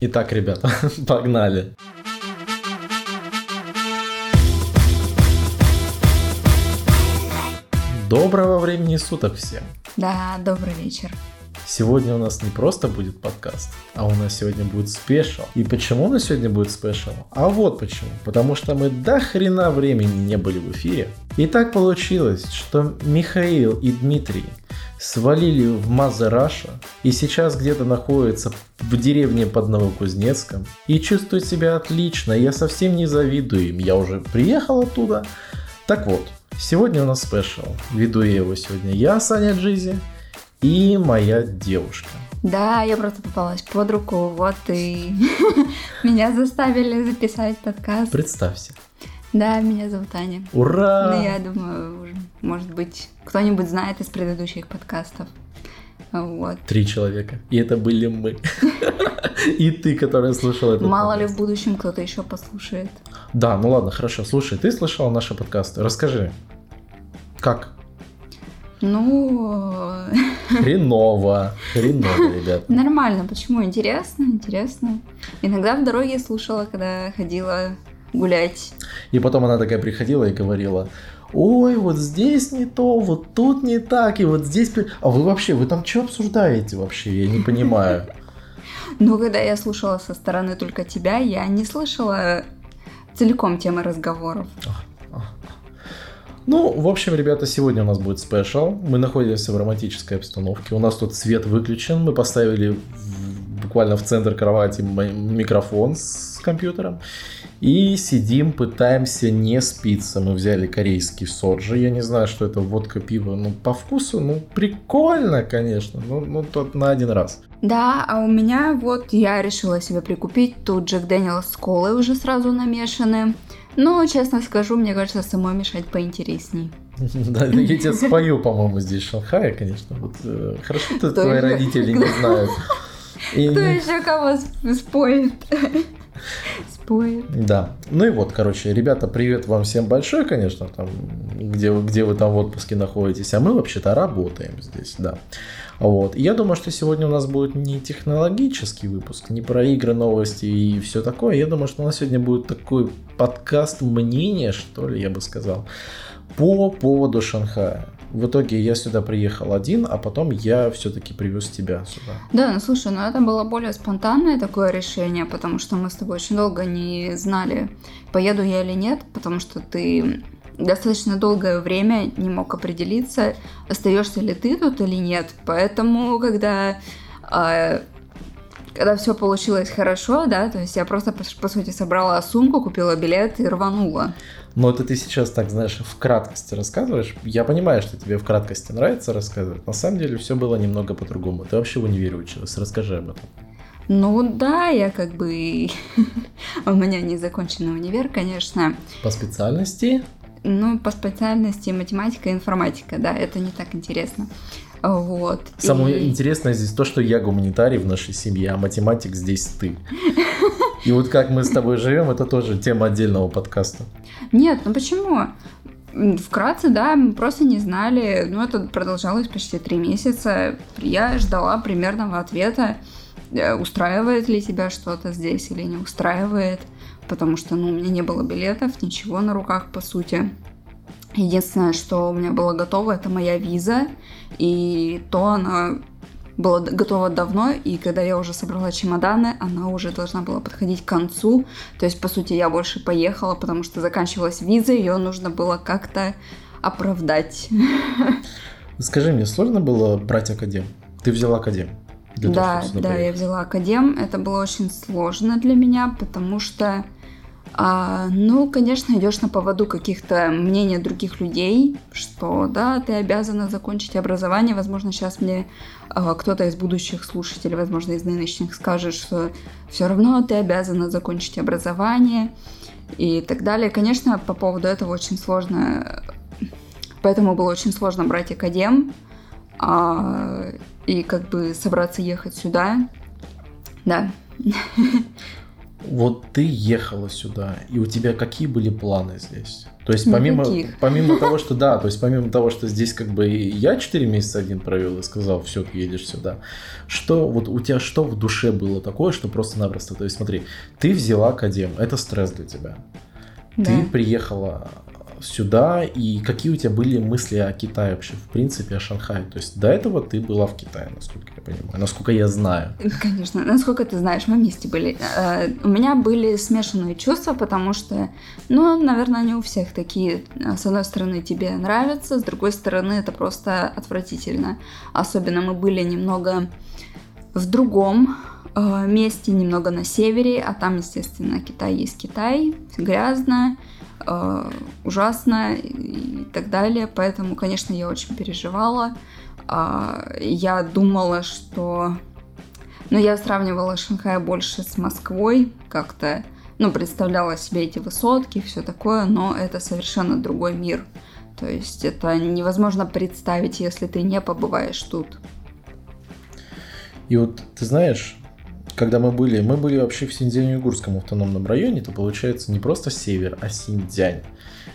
Итак, ребята, погнали. Доброго времени суток всем. Да, добрый вечер. Сегодня у нас не просто будет подкаст, а у нас сегодня будет special. И почему у нас сегодня будет special? А вот почему. Потому что мы до хрена времени не были в эфире. И так получилось, что Михаил и Дмитрий свалили в Мазараша и сейчас где-то находятся в деревне под Новокузнецком и чувствуют себя отлично. Я совсем не завидую им. Я уже приехал оттуда. Так вот, сегодня у нас спешл. Веду я его сегодня я, Саня Джизи, и моя девушка. Да, я просто попалась под руку, вот и меня заставили записать подкаст. Представься. Да, меня зовут Аня. Ура! Ну, я думаю, может быть, кто-нибудь знает из предыдущих подкастов. Вот. Три человека. И это были мы. И ты, которая слушала этот Мало ли в будущем кто-то еще послушает. Да, ну ладно, хорошо. Слушай, ты слышала наши подкасты? Расскажи. Как? Ну, Хреново. Хреново, ребят. нормально. Почему? Интересно, интересно. Иногда в дороге слушала, когда ходила гулять. И потом она такая приходила и говорила, ой, вот здесь не то, вот тут не так, и вот здесь... А вы вообще, вы там что обсуждаете вообще? Я не понимаю. Но когда я слушала со стороны только тебя, я не слышала целиком темы разговоров. Ну, в общем, ребята, сегодня у нас будет спешл. Мы находимся в романтической обстановке. У нас тут свет выключен. Мы поставили в- буквально в центр кровати микрофон с компьютером. И сидим, пытаемся не спиться. Мы взяли корейский соджи. Я не знаю, что это водка, пиво. Ну, по вкусу, ну, прикольно, конечно. Ну, ну тот на один раз. Да, а у меня вот я решила себе прикупить тут Джек Дэниелс с колой уже сразу намешаны. Но, честно скажу, мне кажется, самой мешать поинтересней. Да, я тебе спою, по-моему, здесь в Шанхае, конечно. Вот, э, хорошо, что твои родители не знают. Кто еще кого споет? Споет. Да. Ну и вот, короче, ребята, привет вам всем большой, конечно, там, где, вы- где вы там в отпуске находитесь, а мы вообще-то работаем здесь, да. Вот. И я думаю, что сегодня у нас будет не технологический выпуск, не про игры, новости и все такое. Я думаю, что у нас сегодня будет такой подкаст мнения, что ли, я бы сказал, по поводу Шанхая. В итоге я сюда приехал один, а потом я все-таки привез тебя сюда. Да, ну слушай, ну это было более спонтанное такое решение, потому что мы с тобой очень долго не знали, поеду я или нет, потому что ты достаточно долгое время не мог определиться, остаешься ли ты тут или нет. Поэтому, когда а, когда все получилось хорошо, да, то есть я просто, по, сути, собрала сумку, купила билет и рванула. Но это ты сейчас так, знаешь, в краткости рассказываешь. Я понимаю, что тебе в краткости нравится рассказывать. На самом деле все было немного по-другому. Ты вообще в универе училась. Расскажи об этом. Ну да, я как бы... У меня не законченный универ, конечно. По специальности? Ну, по специальности математика и информатика, да, это не так интересно. Вот. Самое И- интересное здесь то, что я гуманитарий в нашей семье, а математик здесь ты. И вот как мы с тобой живем, это тоже тема отдельного подкаста. Нет, ну почему? Вкратце, да, мы просто не знали. Ну, это продолжалось почти три месяца. Я ждала примерного ответа, э, устраивает ли тебя что-то здесь или не устраивает. Потому что, ну, у меня не было билетов, ничего на руках, по сути. Единственное, что у меня было готово, это моя виза. И то она была готова давно, и когда я уже собрала чемоданы, она уже должна была подходить к концу. То есть, по сути, я больше поехала, потому что заканчивалась виза, ее нужно было как-то оправдать. Скажи мне, сложно было брать академ? Ты взяла академ? для того, Да, да, я приехать? взяла академ. Это было очень сложно для меня, потому что, а, ну, конечно, идешь на поводу каких-то мнений других людей, что да, ты обязана закончить образование. Возможно, сейчас мне а, кто-то из будущих слушателей, возможно, из нынешних скажет, что все равно ты обязана закончить образование и так далее. Конечно, по поводу этого очень сложно, поэтому было очень сложно брать академ а, и как бы собраться ехать сюда. Да. вот ты ехала сюда, и у тебя какие были планы здесь? То есть помимо, Никаких. помимо того, что да, то есть помимо того, что здесь как бы я 4 месяца один провел и сказал, все, ты едешь сюда. Что вот у тебя что в душе было такое, что просто-напросто, то есть смотри, ты взяла академ, это стресс для тебя. Да. Ты приехала сюда, и какие у тебя были мысли о Китае вообще, в принципе, о Шанхае? То есть до этого ты была в Китае, насколько я понимаю, насколько я знаю. Конечно. Насколько ты знаешь, мы вместе были. Э, У меня были смешанные чувства, потому что, ну, наверное, они у всех такие. С одной стороны, тебе нравится, с другой стороны, это просто отвратительно. Особенно мы были немного в другом э, месте, немного на севере, а там, естественно, Китай есть Китай, грязно, э, ужасно и так далее. Поэтому, конечно, я очень переживала. А, Я думала, что... Ну, я сравнивала Шанхай больше с Москвой, как-то, ну, представляла себе эти высотки, все такое, но это совершенно другой мир. То есть это невозможно представить, если ты не побываешь тут. И вот ты знаешь, когда мы были, мы были вообще в Синьцзянь-Уйгурском автономном районе, то получается не просто север, а Синьцзянь.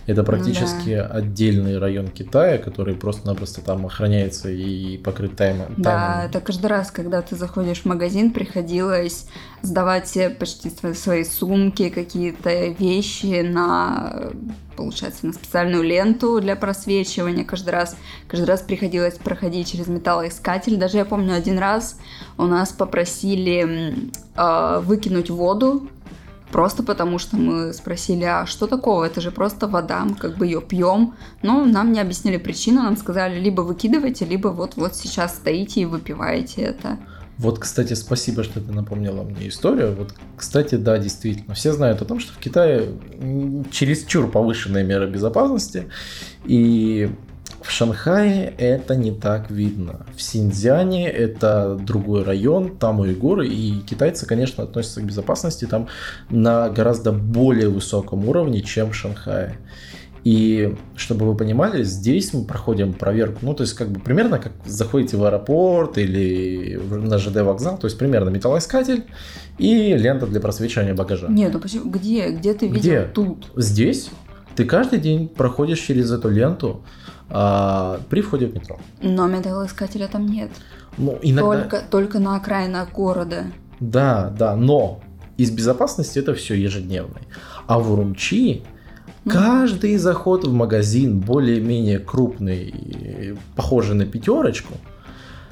Это практически отдельный район Китая, который просто-напросто там охраняется и покрыт тайм- Да, это каждый раз, когда ты заходишь в магазин, приходилось сдавать все почти свои, сумки, какие-то вещи на, получается, на специальную ленту для просвечивания. Каждый раз, каждый раз приходилось проходить через металлоискатель. Даже я помню один раз у нас попросили э, выкинуть воду. Просто потому, что мы спросили, а что такого? Это же просто вода, мы как бы ее пьем. Но нам не объяснили причину, нам сказали, либо выкидывайте, либо вот-вот сейчас стоите и выпиваете это. Вот, кстати, спасибо, что ты напомнила мне историю. Вот, кстати, да, действительно. Все знают о том, что в Китае чересчур повышенные меры безопасности. И в Шанхае это не так видно. В Синьцзяне это другой район, там уйгуры. И китайцы, конечно, относятся к безопасности там на гораздо более высоком уровне, чем в Шанхае. И чтобы вы понимали, здесь мы проходим проверку, ну, то есть, как бы примерно как заходите в аэропорт или на ЖД вокзал, то есть, примерно металлоискатель и лента для просвечивания багажа. Нет, ну почему? Где? Где ты видел Где? тут? Здесь ты каждый день проходишь через эту ленту а, при входе в метро. Но металлоискателя там нет. Ну, иногда... Только, только на окраинах города. Да, да, но из безопасности это все ежедневный. А в Урумчи каждый заход в магазин более-менее крупный, похожий на пятерочку,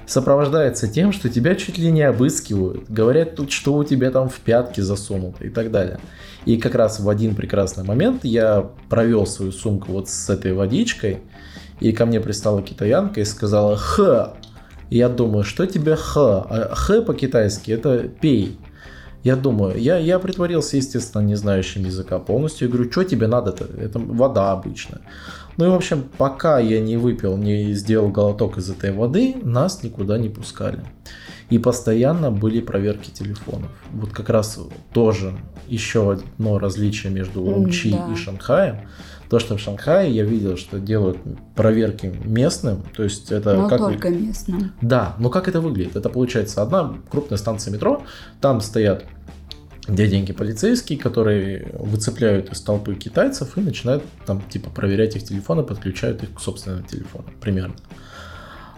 сопровождается тем, что тебя чуть ли не обыскивают, говорят тут, что у тебя там в пятки засунуто и так далее. И как раз в один прекрасный момент я провел свою сумку вот с этой водичкой, и ко мне пристала китаянка и сказала «Х». И я думаю, что тебе «Х»? А «Х» по-китайски это «пей». Я думаю, я, я притворился, естественно, не знающим языка полностью. Я говорю, что тебе надо-то? Это вода обычная. Ну и, в общем, пока я не выпил, не сделал глоток из этой воды, нас никуда не пускали. И постоянно были проверки телефонов. Вот как раз тоже еще одно различие между Урумчи да. и Шанхаем. То, что в Шанхае я видел, что делают проверки местным, то есть это Но как только местным. да, но как это выглядит? Это получается одна крупная станция метро, там стоят дяденьки полицейские, которые выцепляют из толпы китайцев и начинают там типа проверять их телефоны, подключают их к собственным телефонам, примерно.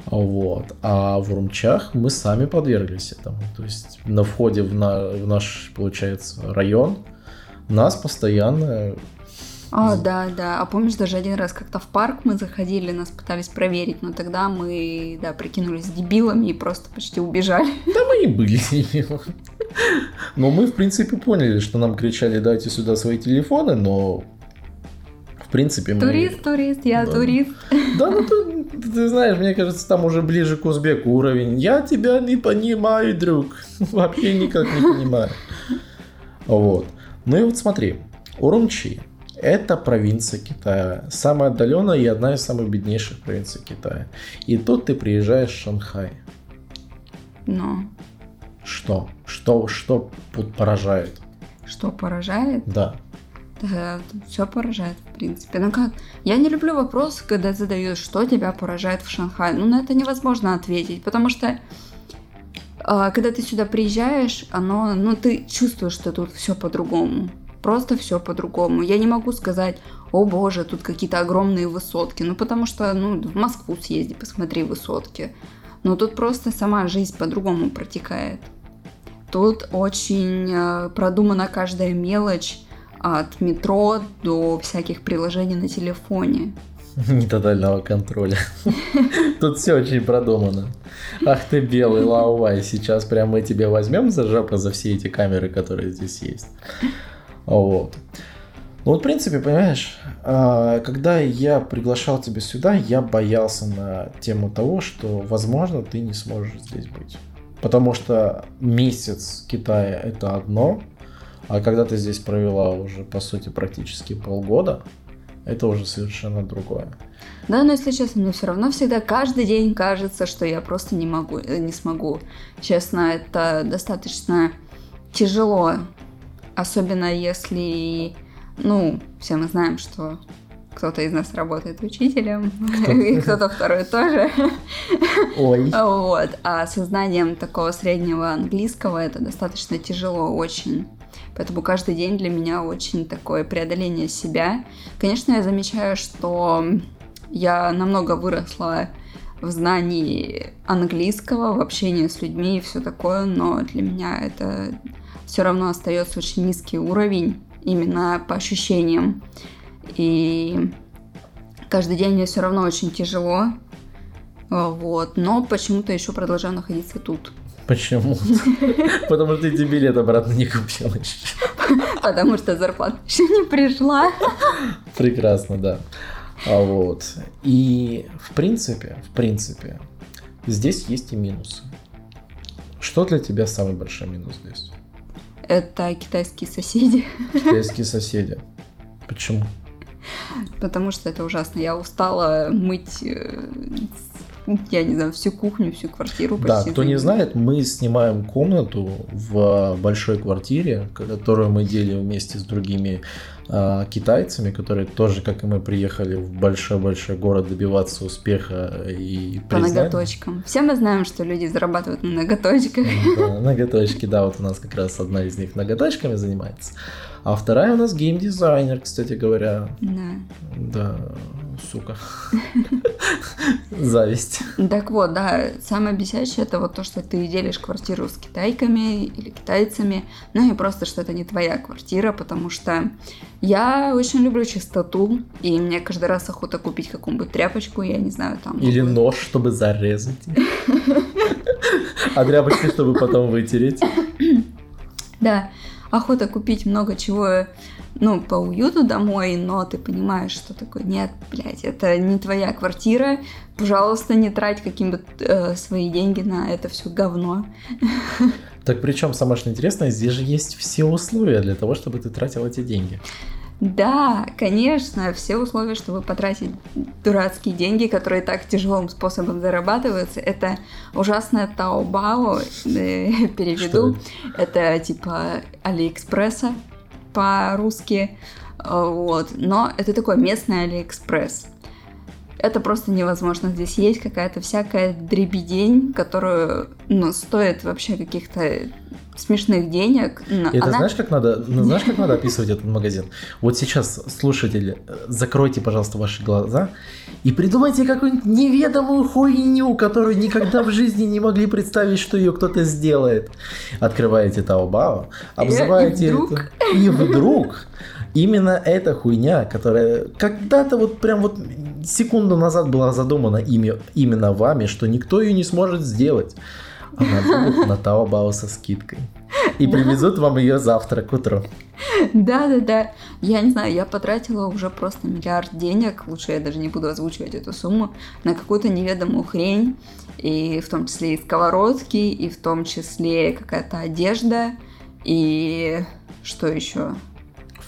Вот. А в Урумчах мы сами подверглись этому. То есть на входе в, на- в наш, получается, район нас постоянно А, да, да. А помнишь, даже один раз как-то в парк мы заходили, нас пытались проверить, но тогда мы, да, прикинулись дебилами и просто почти убежали. Да мы и были. Но мы, в принципе, поняли, что нам кричали, дайте сюда свои телефоны, но в принципе мы... Турист, турист, я Да. турист. Да, ну ты, ты знаешь, мне кажется, там уже ближе к узбеку уровень. Я тебя не понимаю, друг. Вообще никак не понимаю. Вот. Ну и вот смотри, Урумчи – это провинция Китая. Самая отдаленная и одна из самых беднейших провинций Китая. И тут ты приезжаешь в Шанхай. Но Что? Что, что поражает? что поражает? Да. Да, все поражает, в принципе. Ну как, я не люблю вопрос, когда задают, что тебя поражает в Шанхае. Ну, на это невозможно ответить, потому что а, когда ты сюда приезжаешь, оно, ну, ты чувствуешь, что тут все по-другому. Просто все по-другому. Я не могу сказать, о боже, тут какие-то огромные высотки. Ну, потому что, ну, в Москву съезди, посмотри высотки. Но тут просто сама жизнь по-другому протекает. Тут очень э, продумана каждая мелочь от метро до всяких приложений на телефоне. Не тотального контроля. Тут все очень продумано. Ах ты белый лаувай, сейчас прям мы тебе возьмем за жопу за все эти камеры, которые здесь есть. Вот. Ну вот, в принципе, понимаешь, а, когда я приглашал тебя сюда, я боялся на тему того, что, возможно, ты не сможешь здесь быть. Потому что месяц Китая это одно, а когда ты здесь провела уже, по сути, практически полгода, это уже совершенно другое. Да, но если честно, мне все равно всегда каждый день кажется, что я просто не могу, э, не смогу. Честно, это достаточно тяжело, особенно если, ну, все мы знаем, что кто-то из нас работает учителем, и кто-то второй тоже. Ой. Вот. А сознанием такого среднего английского это достаточно тяжело очень. Поэтому каждый день для меня очень такое преодоление себя. Конечно, я замечаю, что я намного выросла в знании английского, в общении с людьми и все такое, но для меня это все равно остается очень низкий уровень, именно по ощущениям. И каждый день мне все равно очень тяжело, вот, но почему-то еще продолжаю находиться тут. Почему? Потому что ты билет обратно не купила еще. Потому что зарплата еще не пришла. Прекрасно, да. А вот. И в принципе, в принципе, здесь есть и минусы. Что для тебя самый большой минус здесь? Это китайские соседи. Китайские соседи. Почему? Потому что это ужасно. Я устала мыть э, я не знаю, всю кухню, всю квартиру Да, кто не знает, мы снимаем комнату в большой квартире, которую мы делим вместе с другими э, китайцами, которые тоже, как и мы, приехали в большой-большой город добиваться успеха и По признания. ноготочкам. Все мы знаем, что люди зарабатывают на ноготочках. Да, ноготочки, да, вот у нас как раз одна из них ноготочками занимается. А вторая у нас геймдизайнер, кстати говоря. Да. Да, сука. Зависть. Так вот, да, самое бесящее это вот то, что ты делишь квартиру с китайками или китайцами, ну и просто, что это не твоя квартира, потому что я очень люблю чистоту, и мне каждый раз охота купить какую-нибудь тряпочку, я не знаю, там... Или нож, чтобы зарезать. А тряпочку, чтобы потом вытереть. Да, охота купить много чего, ну, по уюту домой, но ты понимаешь, что такое, нет, блядь, это не твоя квартира, пожалуйста, не трать какие-то э, свои деньги на это все говно. Так причем самое что интересное, здесь же есть все условия для того, чтобы ты тратил эти деньги. Да, конечно, все условия, чтобы потратить дурацкие деньги, которые так тяжелым способом зарабатываются, это ужасное Таобао, э, переведу, это? это типа Алиэкспресса по-русски, вот, но это такой местный Алиэкспресс. Это просто невозможно. Здесь есть какая-то всякая дребедень, которую ну, стоит вообще каких-то смешных денег. Это она... знаешь, как надо, ну, знаешь, как надо описывать этот магазин? Вот сейчас, слушатели, закройте, пожалуйста, ваши глаза и придумайте какую-нибудь неведомую хуйню, которую никогда в жизни не могли представить, что ее кто-то сделает. Открываете Таобао, обзываете и вдруг... это, и вдруг именно эта хуйня, которая когда-то вот прям вот секунду назад была задумана ими, именно вами, что никто ее не сможет сделать. Она будет на Таобао со скидкой. И привезут вам ее завтра к утру. Да, да, да. Я не знаю, я потратила уже просто миллиард денег, лучше я даже не буду озвучивать эту сумму, на какую-то неведомую хрень, и в том числе и сковородки, и в том числе какая-то одежда, и что еще?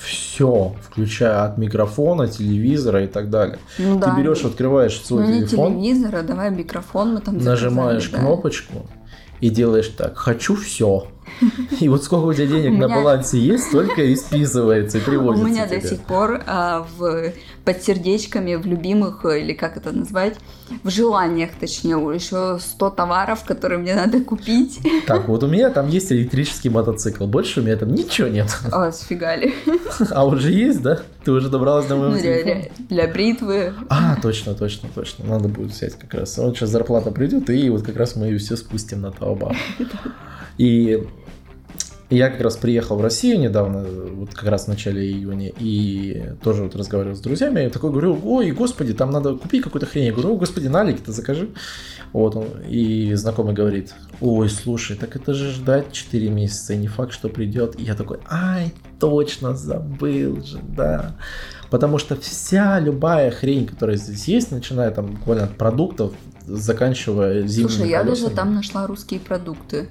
все, включая от микрофона, телевизора и так далее. Ну, да. Ты берешь, открываешь свой ну, телефон. Не телевизора, давай микрофон мы там Нажимаешь заказали, кнопочку, и делаешь так, хочу все. И вот сколько у тебя денег У на балансе есть, столько и списывается, и У приводится меня до сих пор а, в, под сердечками, в любимых, э, или как это назвать, в желаниях, точнее, еще 100 товаров, которые мне надо купить. Так, вот у меня там есть электрический мотоцикл. Больше у меня там ничего нет. А, сфигали. А уже есть, да? Ты уже добралась до моего Ну, для, для- для бритвы. А, точно, точно, точно. Надо будет взять как раз. Вот сейчас зарплата придет, и вот как раз мы ее все спустим на Таобао. И я как раз приехал в Россию недавно, вот как раз в начале июня, и тоже вот разговаривал с друзьями, и такой говорю, ой, господи, там надо купить какую-то хрень. Я говорю, о, господи, налики-то закажи. Вот он, и знакомый говорит, ой, слушай, так это же ждать 4 месяца, и не факт, что придет. И я такой, ай, точно, забыл же, да. Потому что вся любая хрень, которая здесь есть, начиная там буквально от продуктов, заканчивая зимними Слушай, я даже там нашла русские продукты.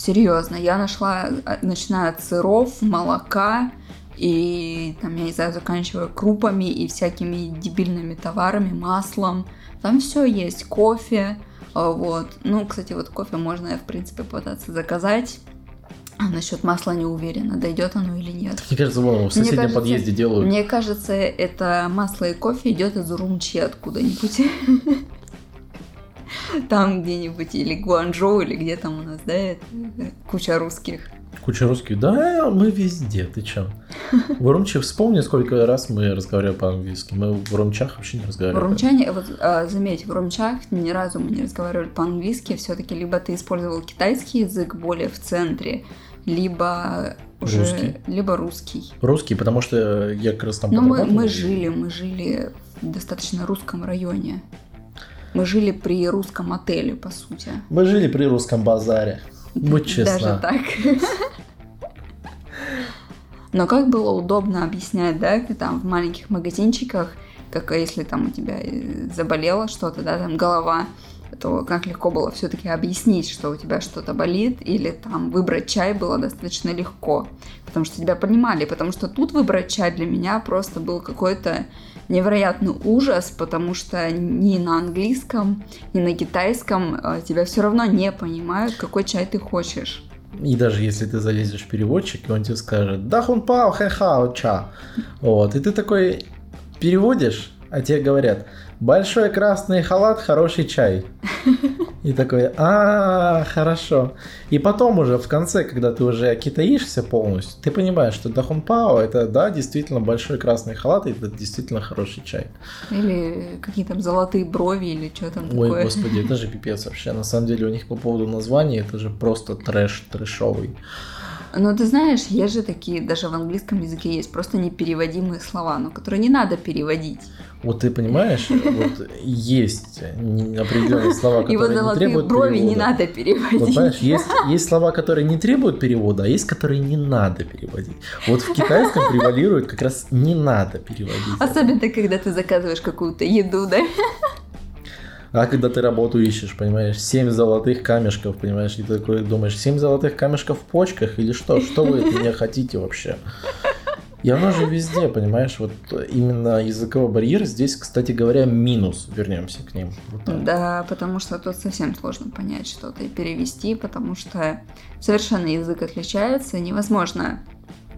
Серьезно, я нашла, а, начиная от сыров, молока и там, я не знаю, заканчивая крупами и всякими дебильными товарами, маслом. Там все есть, кофе, а, вот. Ну, кстати, вот кофе можно, в принципе, пытаться заказать. А насчет масла не уверена, дойдет оно или нет. Мне кажется, вон, в соседнем кажется, подъезде делают. Мне кажется, это масло и кофе идет из Урумчи откуда-нибудь. Там где-нибудь, или Гуанчжоу, или где там у нас, да, э, куча русских. Куча русских. Да, мы везде, ты чё? В Урумчи вспомни, сколько раз мы разговаривали по-английски. Мы в Урумчах вообще не В разговаривали. Урумчане, вот а, заметь, в Урумчах ни разу мы не разговаривали по-английски, все-таки либо ты использовал китайский язык более в центре, либо уже, Русский. либо русский. Русский, потому что я как раз там Но мы, мы жили, мы жили в достаточно русском районе. Мы жили при русском отеле, по сути. Мы жили при русском базаре. Будь честна. Даже так. Но как было удобно объяснять, да, там в маленьких магазинчиках, как если там у тебя э, заболело что-то, да, там голова, то как легко было все-таки объяснить, что у тебя что-то болит, или там выбрать чай было достаточно легко, потому что тебя понимали, потому что тут выбрать чай для меня просто был какой-то невероятный ужас, потому что ни на английском, ни на китайском э, тебя все равно не понимают, какой чай ты хочешь. И даже если ты залезешь в переводчик, и он тебе скажет «Да хун пао хэ хао ча». Вот, и ты такой переводишь, а тебе говорят «Большой красный халат, хороший чай». И такой «А, хорошо». И потом уже в конце, когда ты уже китаишься полностью, ты понимаешь, что дахун пао это, да, действительно большой красный халат, и это действительно хороший чай. Или какие там золотые брови, или что там Ой, такое. господи, это же пипец вообще. На самом деле у них по поводу названия это же просто трэш, трэшовый. Но ты знаешь, есть же такие, даже в английском языке есть просто непереводимые слова, но которые не надо переводить. Вот ты понимаешь, вот есть не- определенные слова, которые не требуют брови не перевода. надо переводить. Вот понимаешь, есть, есть слова, которые не требуют перевода, а есть, которые не надо переводить. Вот в китайском превалирует как раз не надо переводить. Особенно, когда ты заказываешь какую-то еду, да? А когда ты работу ищешь, понимаешь, 7 золотых камешков, понимаешь, и ты такой думаешь, 7 золотых камешков в почках или что? Что вы от меня хотите вообще? И оно же везде, понимаешь, вот именно языковой барьер здесь, кстати говоря, минус. Вернемся к ним. Вот так. Да, потому что тут совсем сложно понять что-то и перевести, потому что совершенно язык отличается, невозможно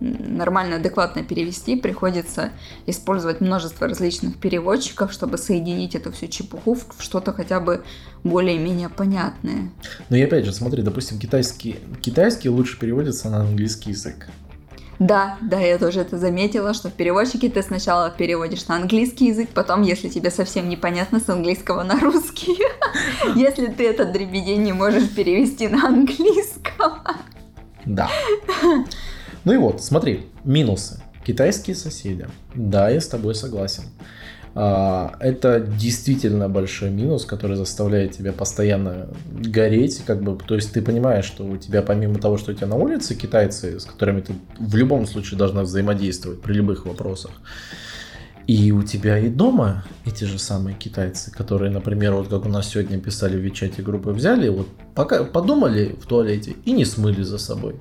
нормально, адекватно перевести, приходится использовать множество различных переводчиков, чтобы соединить эту всю чепуху в что-то хотя бы более-менее понятное. Но и опять же, смотри, допустим, китайский, китайский лучше переводится на английский язык. Да, да, я тоже это заметила, что в переводчике ты сначала переводишь на английский язык, потом, если тебе совсем непонятно, с английского на русский. Если ты этот дребедень не можешь перевести на английском. Да. Ну и вот, смотри, минусы. Китайские соседи. Да, я с тобой согласен. А, Это действительно большой минус, который заставляет тебя постоянно гореть, как бы, то есть ты понимаешь, что у тебя помимо того, что у тебя на улице китайцы, с которыми ты в любом случае должна взаимодействовать при любых вопросах, и у тебя и дома эти же самые китайцы, которые, например, вот как у нас сегодня писали в Вичате группы, взяли, вот пока подумали в туалете и не смыли за собой.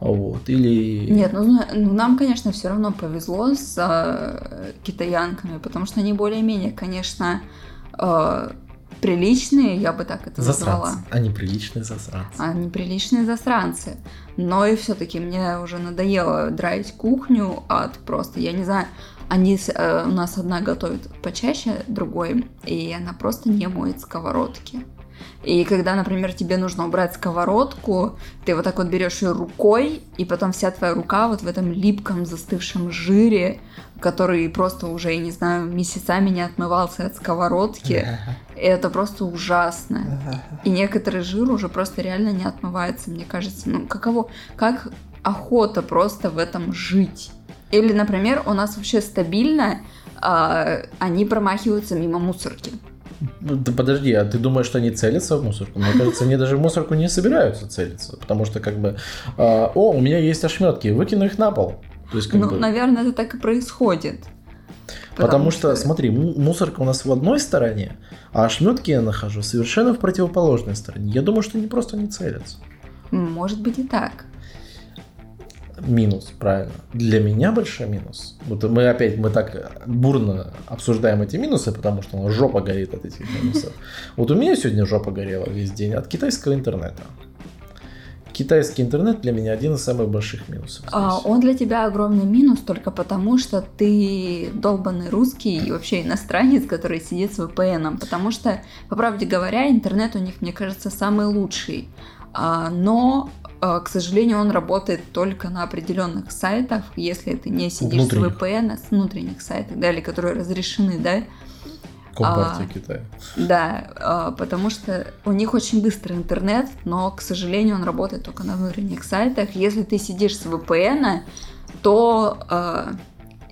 Вот, или... Нет, ну, ну, нам, конечно, все равно повезло с э, китаянками, потому что они более-менее, конечно, э, приличные, я бы так это Засранцы. назвала. Они приличные засранцы. А неприличные засранцы. Но и все-таки мне уже надоело драить кухню от просто, я не знаю, они э, у нас одна готовит почаще другой, и она просто не моет сковородки. И когда, например, тебе нужно убрать сковородку, ты вот так вот берешь ее рукой, и потом вся твоя рука вот в этом липком застывшем жире, который просто уже, я не знаю, месяцами не отмывался от сковородки. И это просто ужасно. И некоторый жир уже просто реально не отмывается, мне кажется. Ну, каково, как охота просто в этом жить. Или, например, у нас вообще стабильно а, они промахиваются мимо мусорки. Ну, Да подожди, а ты думаешь, что они целятся в мусорку? Мне кажется, они даже в мусорку не собираются целиться. Потому что как бы, а, о, у меня есть ошметки, выкину их на пол. То есть, Ну, бы, наверное, это так и происходит. потому, что, смотри, му- мусорка у нас в одной стороне, а ошметки я нахожу совершенно в противоположной стороне. Я думаю, что они просто не целятся. Может быть и так. Минус, правильно. Для меня большой минус. Вот мы опять, мы так бурно обсуждаем эти минусы, потому что у нас жопа горит от этих минусов. Вот у меня сегодня жопа горела весь день от китайского интернета. Китайский интернет для меня один из самых больших минусов. А, он для тебя огромный минус только потому, что ты долбанный русский и вообще иностранец, который сидит с VPN. Потому что, по правде говоря, интернет у них, мне кажется, самый лучший. А, но, к сожалению, он работает только на определенных сайтах, если ты не сидишь с. VPN, с внутренних сайтов, да, или которые разрешены, да. Компартия а, Китая. Да, а, потому что у них очень быстрый интернет, но, к сожалению, он работает только на внутренних сайтах. Если ты сидишь с VPN, то а,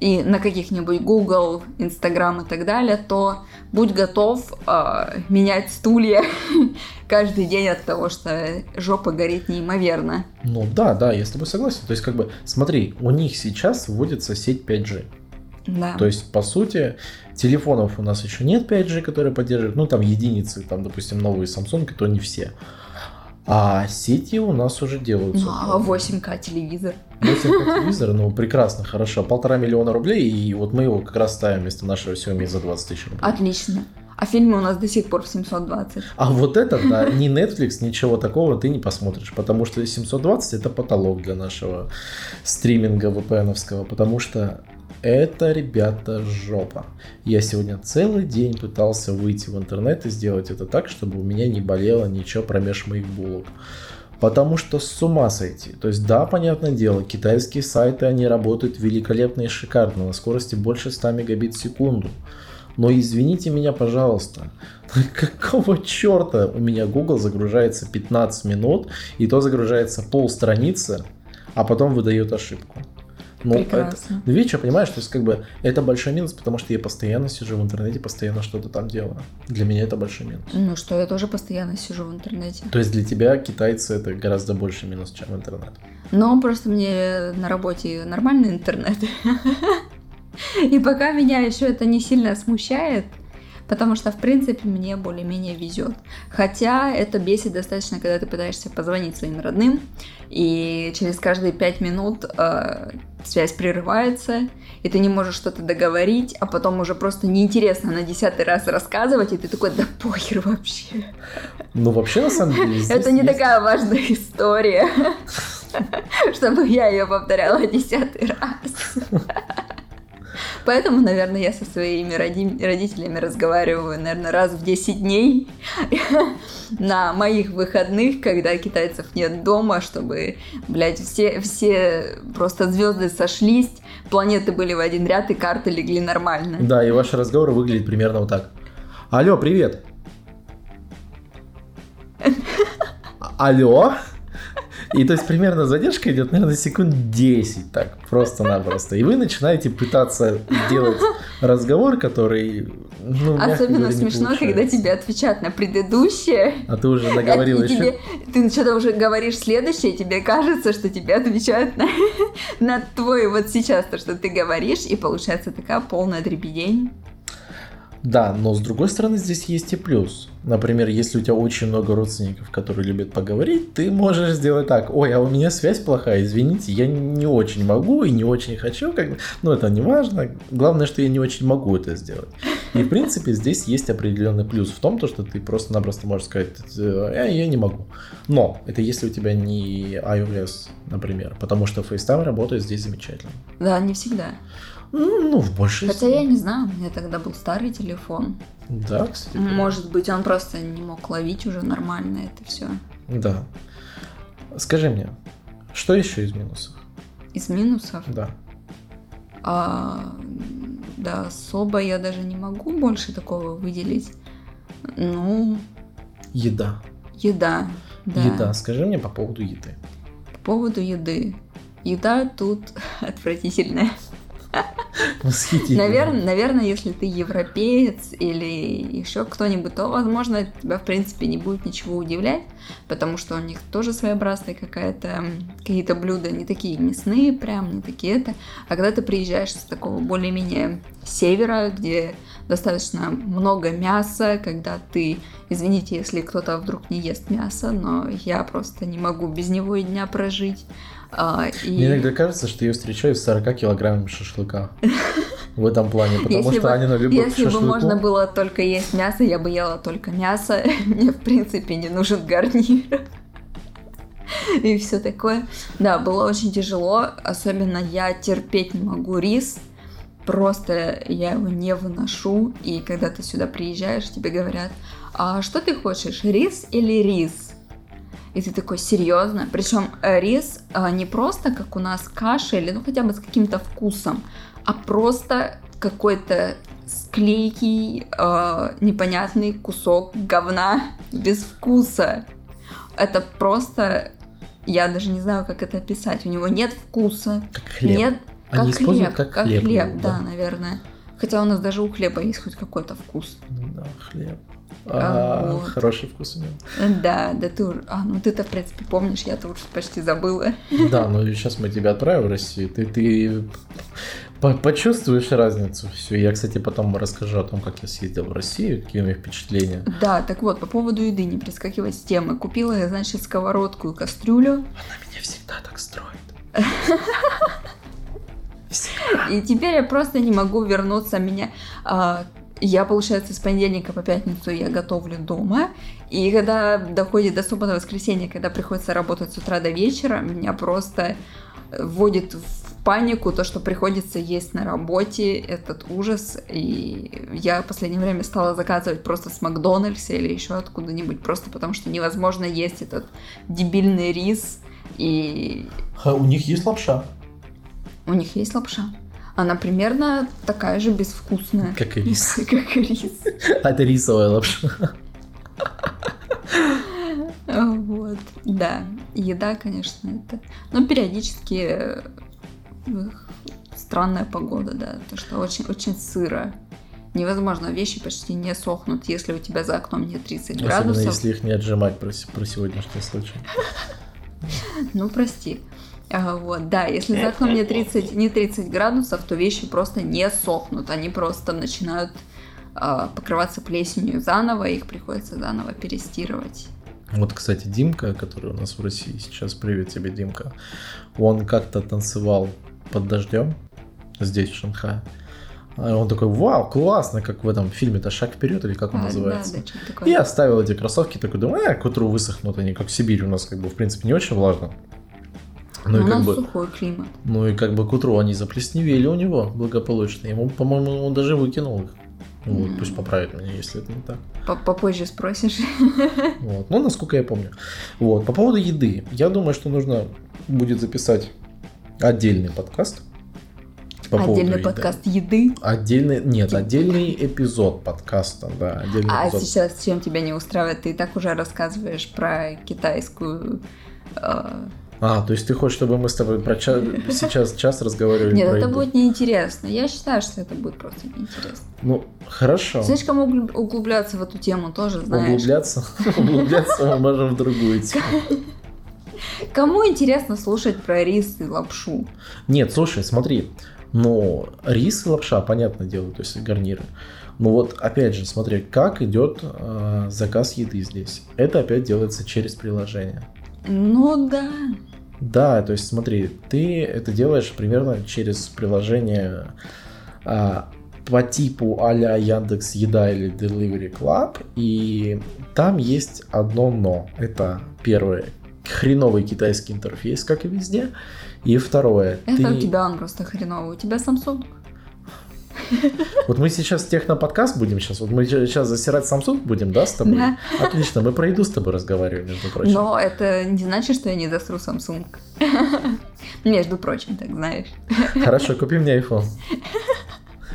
и на каких-нибудь Google, Instagram и так далее, то будь готов а, менять стулья каждый день от того, что жопа горит неимоверно. Ну да, да, я с тобой согласен. То есть, как бы, смотри, у них сейчас вводится сеть 5G. Да. То есть, по сути, телефонов у нас еще нет 5G, которые поддерживают. Ну, там единицы, там, допустим, новые Samsung, то не все. А сети у нас уже делаются. А 8К телевизор. 8К телевизор, ну, прекрасно, хорошо. Полтора миллиона рублей, и вот мы его как раз ставим вместо нашего Xiaomi за 20 тысяч рублей. Отлично. А фильмы у нас до сих пор в 720. А вот это, да, ни Netflix, ничего такого ты не посмотришь, потому что 720 это потолок для нашего стриминга VPN-овского, потому что это, ребята, жопа. Я сегодня целый день пытался выйти в интернет и сделать это так, чтобы у меня не болело ничего промеж моих булок. Потому что с ума сойти. То есть, да, понятное дело, китайские сайты, они работают великолепно и шикарно, на скорости больше 100 мегабит в секунду. Но извините меня, пожалуйста, какого черта у меня Google загружается 15 минут, и то загружается пол страницы, а потом выдает ошибку. Ну, это, Прекрасно. ну, видишь, я понимаю, что то есть, как бы, это большой минус, потому что я постоянно сижу в интернете, постоянно что-то там делаю. Для меня это большой минус. Ну что, я тоже постоянно сижу в интернете. То есть для тебя китайцы это гораздо больше минус, чем интернет. Но просто мне на работе нормальный интернет. И пока меня еще это не сильно смущает, потому что, в принципе, мне более-менее везет. Хотя это бесит достаточно, когда ты пытаешься позвонить своим родным, и через каждые пять минут э, связь прерывается, и ты не можешь что-то договорить, а потом уже просто неинтересно на десятый раз рассказывать, и ты такой, да похер вообще. Ну, вообще, на самом деле, Это не есть- такая важная история, чтобы я ее повторяла десятый раз. Поэтому, наверное, я со своими роди- родителями разговариваю, наверное, раз в 10 дней на моих выходных, когда китайцев нет дома, чтобы, блядь, все, все просто звезды сошлись, планеты были в один ряд, и карты легли нормально. Да, и ваш разговор выглядит примерно вот так. Алло, привет. А- Алло? И то есть примерно задержка идет, наверное, секунд 10 так, просто-напросто. И вы начинаете пытаться сделать разговор, который, ну, Особенно говоря, смешно, когда тебе отвечают на предыдущее, А ты уже наговорил И еще. тебе- ты что-то уже говоришь следующее, и тебе кажется, что тебе отвечают на, на твой вот сейчас то, что ты говоришь, и получается такая полная дребедень. Да, но с другой стороны здесь есть и плюс. Например, если у тебя очень много родственников, которые любят поговорить, ты можешь сделать так. Ой, а у меня связь плохая, извините, я не очень могу и не очень хочу, как но это не важно. Главное, что я не очень могу это сделать. И в принципе здесь есть определенный плюс в том, то, что ты просто-напросто можешь сказать, я, я не могу. Но это если у тебя не iOS, например, потому что FaceTime работает здесь замечательно. Да, не всегда. Ну, ну в большей Хотя я не знаю, у меня тогда был старый телефон. Да, кстати. Может быть, он просто не мог ловить уже нормально это все. Да. Скажи мне, что еще из минусов? Из минусов? Да. А, да, особо я даже не могу больше такого выделить. Ну, Еда. еда. Да. Еда. Скажи мне по поводу еды. По поводу еды. Еда тут отвратительная. Восхитительно. Наверное, наверное, если ты европеец или еще кто-нибудь, то, возможно, тебя, в принципе, не будет ничего удивлять, потому что у них тоже своеобразная какая-то, какие-то блюда не такие мясные прям, не такие это. А когда ты приезжаешь с такого более-менее севера, где достаточно много мяса, когда ты, извините, если кто-то вдруг не ест мясо, но я просто не могу без него и дня прожить. А, и... Мне иногда кажется, что я встречаюсь с 40 килограммами шашлыка. В этом плане, потому Если что бы- они на любовь Если бы можно было только есть мясо, я бы ела только мясо. Мне, в принципе, не нужен гарнир. И все такое. Да, было очень тяжело. Особенно я терпеть не могу рис. Просто я его не выношу. И когда ты сюда приезжаешь, тебе говорят, а что ты хочешь, рис или рис? И ты такой, серьезно? Причем э, рис а, не просто как у нас каша или ну хотя бы с каким-то вкусом, а просто какой-то склейкий, э, непонятный кусок говна без вкуса. Это просто... Я даже не знаю, как это описать. У него нет вкуса. Как хлеб. Нет, Они как хлеб. как хлеб его, да, да. наверное. Хотя у нас даже у хлеба есть хоть какой-то вкус. Да, хлеб. А, вот. Хороший вкус у него. Да, да ты уже... А, ну ты-то, в принципе, помнишь, я-то уже почти забыла. Да, ну сейчас мы тебя отправим в Россию. Ты, ты по- почувствуешь разницу. Все. Я, кстати, потом расскажу о том, как я съездил в Россию, какие у меня впечатления. Да, так вот, по поводу еды, не прискакивать с темы. Купила я, значит, сковородку и кастрюлю. Она меня всегда так строит. И теперь я просто не могу вернуться. Меня а, я, получается, с понедельника по пятницу я готовлю дома. И когда доходит до субботы воскресенья, когда приходится работать с утра до вечера, меня просто вводит в панику то, что приходится есть на работе, этот ужас. И я в последнее время стала заказывать просто с Макдональдса или еще откуда-нибудь, просто потому что невозможно есть этот дебильный рис. И Ха, у них есть лапша. у них есть лапша. Она примерно такая же безвкусная. Как и рис. Как и рис. А это рисовая лапша. Вот, да. Еда, конечно, это... Но периодически э, странная погода, да. То, что очень, очень сыро. Невозможно, вещи почти не сохнут, если у тебя за окном не 30 Особенно градусов. если их не отжимать про, про сегодняшний случай. Ну, прости. А, вот, да, если за окном не 30, не 30 градусов, то вещи просто не сохнут. Они просто начинают а, покрываться плесенью заново, их приходится заново перестирывать. Вот, кстати, Димка, который у нас в России сейчас, привет тебе, Димка, он как-то танцевал под дождем здесь, в Шанхае. А он такой, вау, классно, как в этом фильме-то «Шаг вперед» или как он А, называется. Да, да, такое. И оставил эти кроссовки, такой думаю, а, к утру высохнут они, как в Сибири у нас, как бы, в принципе, не очень влажно. Ну у и как нас бы, сухой климат. ну и как бы к утру они заплесневели у него благополучно. Ему, по-моему, он даже выкинул их. Вот, М. пусть поправит меня, если это не так. По- Попозже спросишь. Вот. Ну, насколько я помню. Вот. По поводу еды. Я думаю, что нужно будет записать отдельный подкаст. по Отдельный подкаст еды. Отдельный, нет, Типа. отдельный эпизод подкаста, да, отдельный А эпизод. сейчас чем тебя не устраивает? Ты и так уже рассказываешь про китайскую... э, А, то есть ты хочешь, чтобы мы с тобой про ча- сейчас час разговаривали Нет, это еду? будет неинтересно. Я считаю, что это будет просто неинтересно. Ну, хорошо. Слишком углуб- углубляться в эту тему тоже, знаешь. Углубляться, углубляться мы можем в другую тему. Кому интересно слушать про рис и лапшу? Нет, слушай, смотри, ну, рис и лапша, понятное дело, то есть гарниры. Ну вот, опять же, смотри, как идет э, заказ еды здесь. Это опять делается через приложение. Ну да. Да, то есть смотри, ты это делаешь примерно через приложение а, по типу а-ля Яндекс Еда или Delivery Club, и там есть одно но. Это первое, хреновый китайский интерфейс, как и везде. И второе. Это ты... у тебя он просто хреновый. У тебя Samsung. Вот мы сейчас техноподкаст будем сейчас, вот мы сейчас засирать Samsung будем, да, с тобой? Да. Отлично, мы про еду с тобой разговариваем, между прочим. Но это не значит, что я не засру Samsung. Между прочим, так знаешь. Хорошо, купи мне iPhone.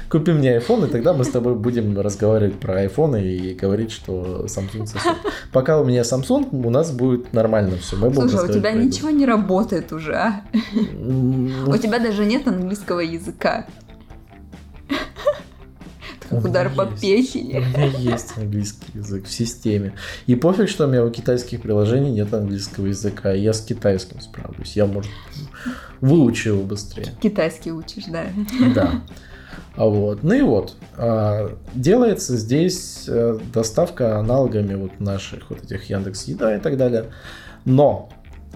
Купи мне iPhone, и тогда мы с тобой будем разговаривать про iPhone и говорить, что Samsung сосуд. Пока у меня Samsung, у нас будет нормально все. Мы Слушай, у тебя ничего не работает уже, а? У тебя даже нет английского языка. Удар по печени. У меня есть английский язык в системе. И пофиг, что у меня у китайских приложений нет английского языка. Я с китайским справлюсь. Я, может, выучу его быстрее. Китайский учишь, да. Да. А вот. Ну и вот. А, делается здесь э, доставка аналогами вот наших вот этих Яндекс Еда и так далее. Но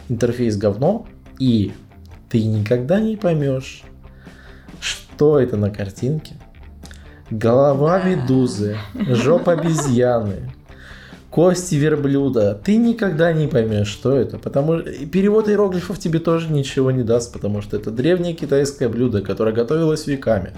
интерфейс говно, и ты никогда не поймешь, что это на картинке, голова медузы, жопа обезьяны, кости верблюда. Ты никогда не поймешь, что это. Потому что перевод иероглифов тебе тоже ничего не даст, потому что это древнее китайское блюдо, которое готовилось веками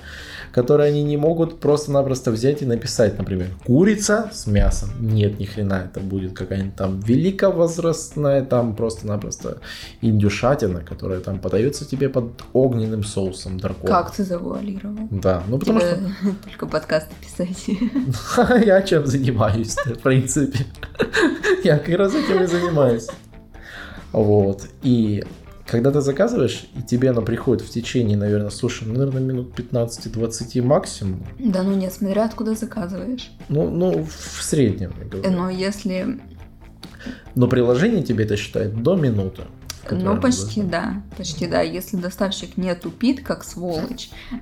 которые они не могут просто-напросто взять и написать, например, курица с мясом. Нет, ни хрена, это будет какая-нибудь там великовозрастная, там просто-напросто индюшатина, которая там подается тебе под огненным соусом дракона. Как ты завуалировал? Да, ну потому Тебе что... Только подкасты писать. Я чем занимаюсь, в принципе. Я как раз этим и занимаюсь. Вот. И когда ты заказываешь, и тебе оно приходит в течение, наверное, слушай, ну, наверное, минут 15-20 максимум. Да, ну нет, смотря откуда заказываешь. Ну, ну в среднем, я говорю. Но если... Но приложение тебе это считает до минуты. Ну, почти да, почти да. Если доставщик не тупит, как сволочь,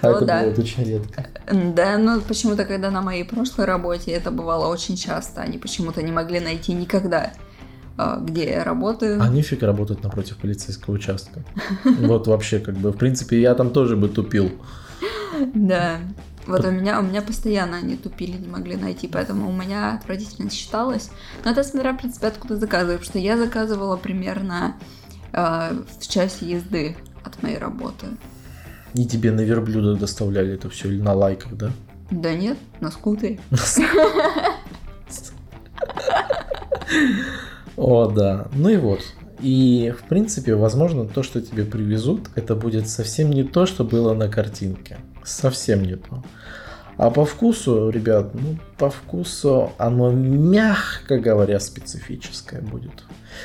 а это бывает очень редко. Да, но почему-то, когда на моей прошлой работе это бывало очень часто, они почему-то не могли найти никогда. А, где я работаю. А нифиг работать напротив полицейского участка. Вот вообще, как бы, в принципе, я там тоже бы тупил. Да. Вот у меня, у меня постоянно они тупили, не могли найти, поэтому у меня отвратительно считалось. Но это смотря, в принципе, откуда заказываю, потому что я заказывала примерно э, в часе езды от моей работы. И тебе на верблюда доставляли это все или на лайках, да? Да нет, на скутере. О, да. Ну и вот. И, в принципе, возможно, то, что тебе привезут, это будет совсем не то, что было на картинке. Совсем не то. А по вкусу, ребят, ну, по вкусу оно, мягко говоря, специфическое будет.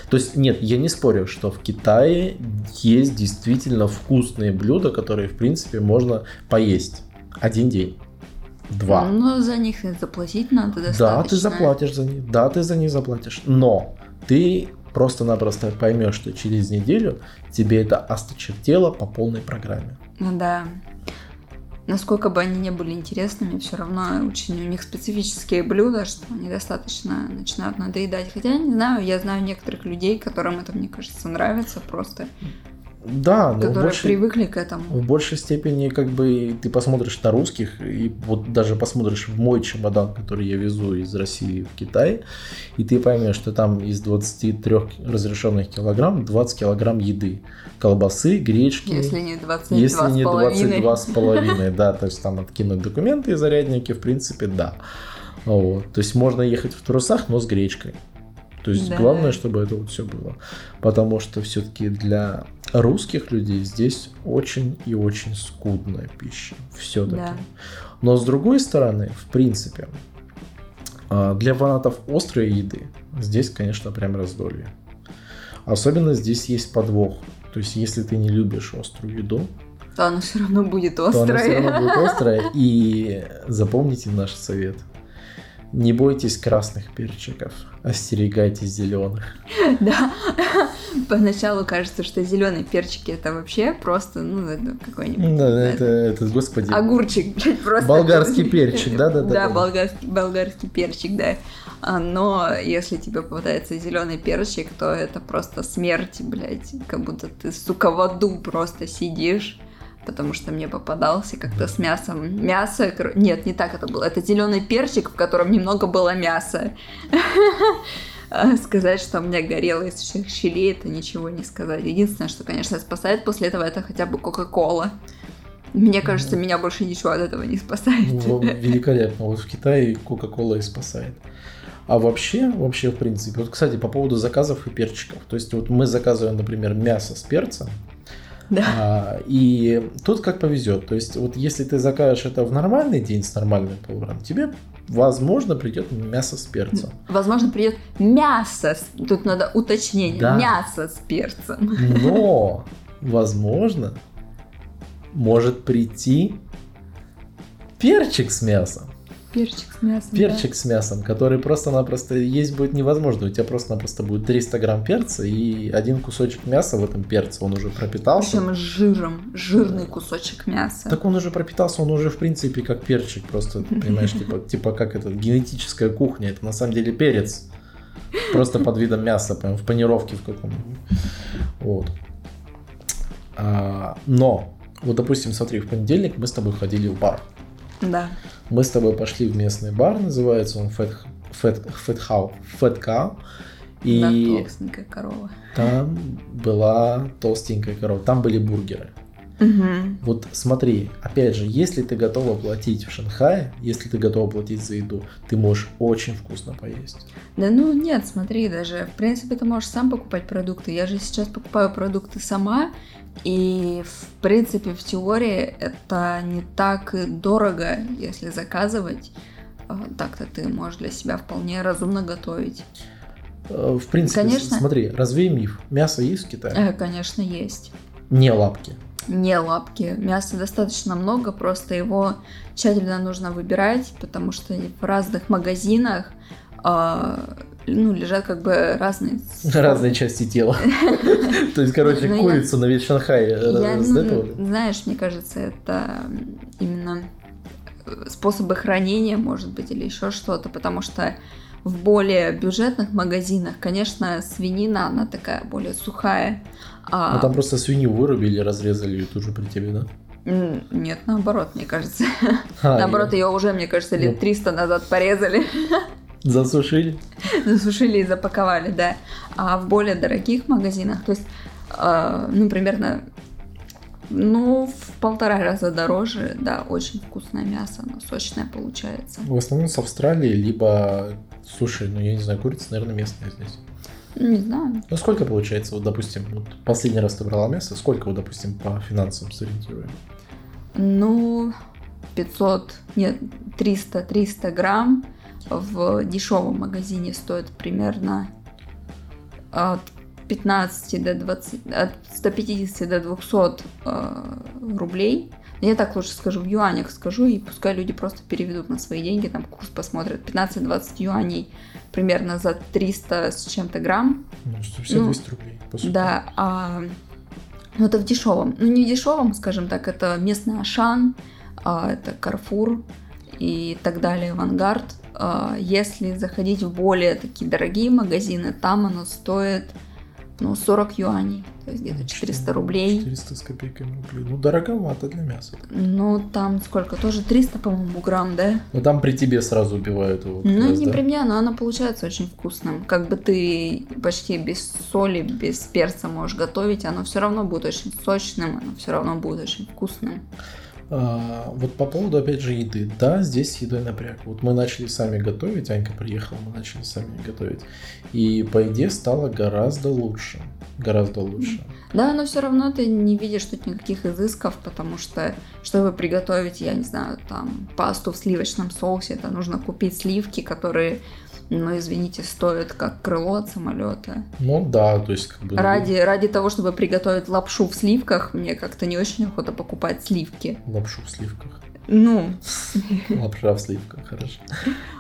То есть, нет, я не спорю, что в Китае есть действительно вкусные блюда, которые, в принципе, можно поесть один день. Два. Ну, за них заплатить надо достаточно. Да, ты заплатишь за них. Да, ты за них заплатишь. Но ты просто-напросто поймешь, что через неделю тебе это осточертело по полной программе. Ну да. Насколько бы они не были интересными, все равно очень у них специфические блюда, что они достаточно начинают надоедать. Хотя, не знаю, я знаю некоторых людей, которым это, мне кажется, нравится просто. Да, но которые больше, привыкли к этому. В большей степени, как бы, ты посмотришь на русских, и вот даже посмотришь в мой чемодан, который я везу из России в Китай, и ты поймешь, что там из 23 разрешенных килограмм 20 килограмм еды. Колбасы, гречки. Если не 22 Если не 22 с половиной, да, то есть там откинуть документы и зарядники, в принципе, да. Вот. То есть можно ехать в трусах, но с гречкой. То есть да. главное, чтобы это вот все было. Потому что все-таки для русских людей здесь очень и очень скудная пища. Все-таки. Да. Но с другой стороны, в принципе, а, для фанатов острой еды здесь, конечно, прям раздолье. Особенно здесь есть подвох. То есть, если ты не любишь острую еду, то она все равно будет острая. То она все равно будет острая. И запомните наш совет. Не бойтесь красных перчиков, остерегайтесь зеленых. Да, поначалу кажется, что зеленые перчики это вообще просто, ну, это какой-нибудь... Да, это, это, господи. Огурчик, блядь, просто. Болгарский перчик, да, да, да. Да, болгарский, болгарский перчик, да. А, но если тебе попадается зеленый перчик, то это просто смерть, блядь, как будто ты, сука, в аду просто сидишь потому что мне попадался как-то с мясом. Мясо, нет, не так это было. Это зеленый перчик, в котором немного было мяса. Сказать, что у меня горело из всех щелей, это ничего не сказать. Единственное, что, конечно, спасает после этого, это хотя бы Кока-Кола. Мне кажется, меня больше ничего от этого не спасает. Ну, великолепно. Вот в Китае Кока-Кола и спасает. А вообще, вообще, в принципе, вот, кстати, по поводу заказов и перчиков. То есть, вот мы заказываем, например, мясо с перцем, да. А, и тут как повезет. То есть, вот если ты закажешь это в нормальный день с нормальным поваром, тебе, возможно, придет мясо с перцем. Возможно, придет мясо. Тут надо уточнение. Да. Мясо с перцем. Но, возможно, может прийти перчик с мясом. Перчик с мясом. Перчик да. с мясом, который просто-напросто есть будет невозможно. У тебя просто-напросто будет 300 грамм перца и один кусочек мяса в этом перце. Он уже пропитался. Причем жиром. Жирный кусочек мяса. Так он уже пропитался, он уже в принципе как перчик. Просто, понимаешь, типа, типа как это, генетическая кухня. Это на самом деле перец. Просто под видом мяса, прям в панировке в каком-нибудь. Вот. А, но, вот допустим, смотри, в понедельник мы с тобой ходили в бар. Да. Мы с тобой пошли в местный бар, называется он Fat, Fat, Fat, How, Fat Cow. И да, толстенькая корова. Там была толстенькая корова, там были бургеры. Угу. Вот смотри, опять же, если ты готова платить в Шанхае, если ты готова платить за еду, ты можешь очень вкусно поесть. Да ну нет, смотри, даже в принципе ты можешь сам покупать продукты. Я же сейчас покупаю продукты сама, и, в принципе, в теории это не так дорого, если заказывать. А, так-то ты можешь для себя вполне разумно готовить. Э, в принципе, конечно, смотри, развей миф. Мясо есть в Китае? Э, конечно, есть. Не лапки. Не лапки. Мяса достаточно много, просто его тщательно нужно выбирать, потому что в разных магазинах а, ну, лежат как бы разные... Разные части тела. То есть, короче, ну, курицу на весь Шанхай э, ну, Знаешь, мне кажется, это именно способы хранения, может быть, или еще что-то, потому что в более бюджетных магазинах, конечно, свинина, она такая более сухая. А, а там просто свинью вырубили, разрезали ее тут же при тебе, да? Нет, наоборот, мне кажется. А, наоборот, ее уже, мне кажется, лет 300 ну. назад порезали. Засушили? Засушили и запаковали, да. А в более дорогих магазинах, то есть, э, ну, примерно, ну, в полтора раза дороже, да, очень вкусное мясо, оно сочное получается. В основном с Австралии, либо, слушай, ну, я не знаю, курица, наверное, местная здесь. Не знаю. Ну, сколько получается, вот, допустим, вот последний раз ты брала мясо, сколько, вот, допустим, по финансам сориентируем? Ну, 500, нет, 300, 300 грамм в дешевом магазине стоит примерно от 15 до 20, от 150 до 200 э, рублей. Я так лучше скажу, в юанях скажу, и пускай люди просто переведут на свои деньги, там курс посмотрят. 15-20 юаней примерно за 300 с чем-то грамм. Ну, 150-200 ну, рублей, по сути. Да, а, ну это в дешевом. Ну не в дешевом, скажем так, это местный Ашан, а, это Карфур и так далее, Авангард. А, если заходить в более такие дорогие магазины, там оно стоит ну, 40 юаней, то есть где-то 400 рублей. 400 с копейками рублей. Ну, дороговато для мяса. Ну, там сколько? Тоже 300, по-моему, грамм, да? Ну, там при тебе сразу убивают его. Ну, раз, не да? при мне, но оно получается очень вкусным. Как бы ты почти без соли, без перца можешь готовить, оно все равно будет очень сочным, оно все равно будет очень вкусным. А, вот по поводу, опять же, еды. Да, здесь с едой напряг. Вот мы начали сами готовить, Анька приехала, мы начали сами готовить. И по еде стало гораздо лучше. Гораздо лучше. Да, но все равно ты не видишь тут никаких изысков, потому что, чтобы приготовить, я не знаю, там, пасту в сливочном соусе, это нужно купить сливки, которые ну, извините, стоит как крыло от самолета. Ну да, то есть как бы... Ради, ради того, чтобы приготовить лапшу в сливках, мне как-то не очень охота покупать сливки. Лапшу в сливках? Ну, Лапша в сливках, хорошо.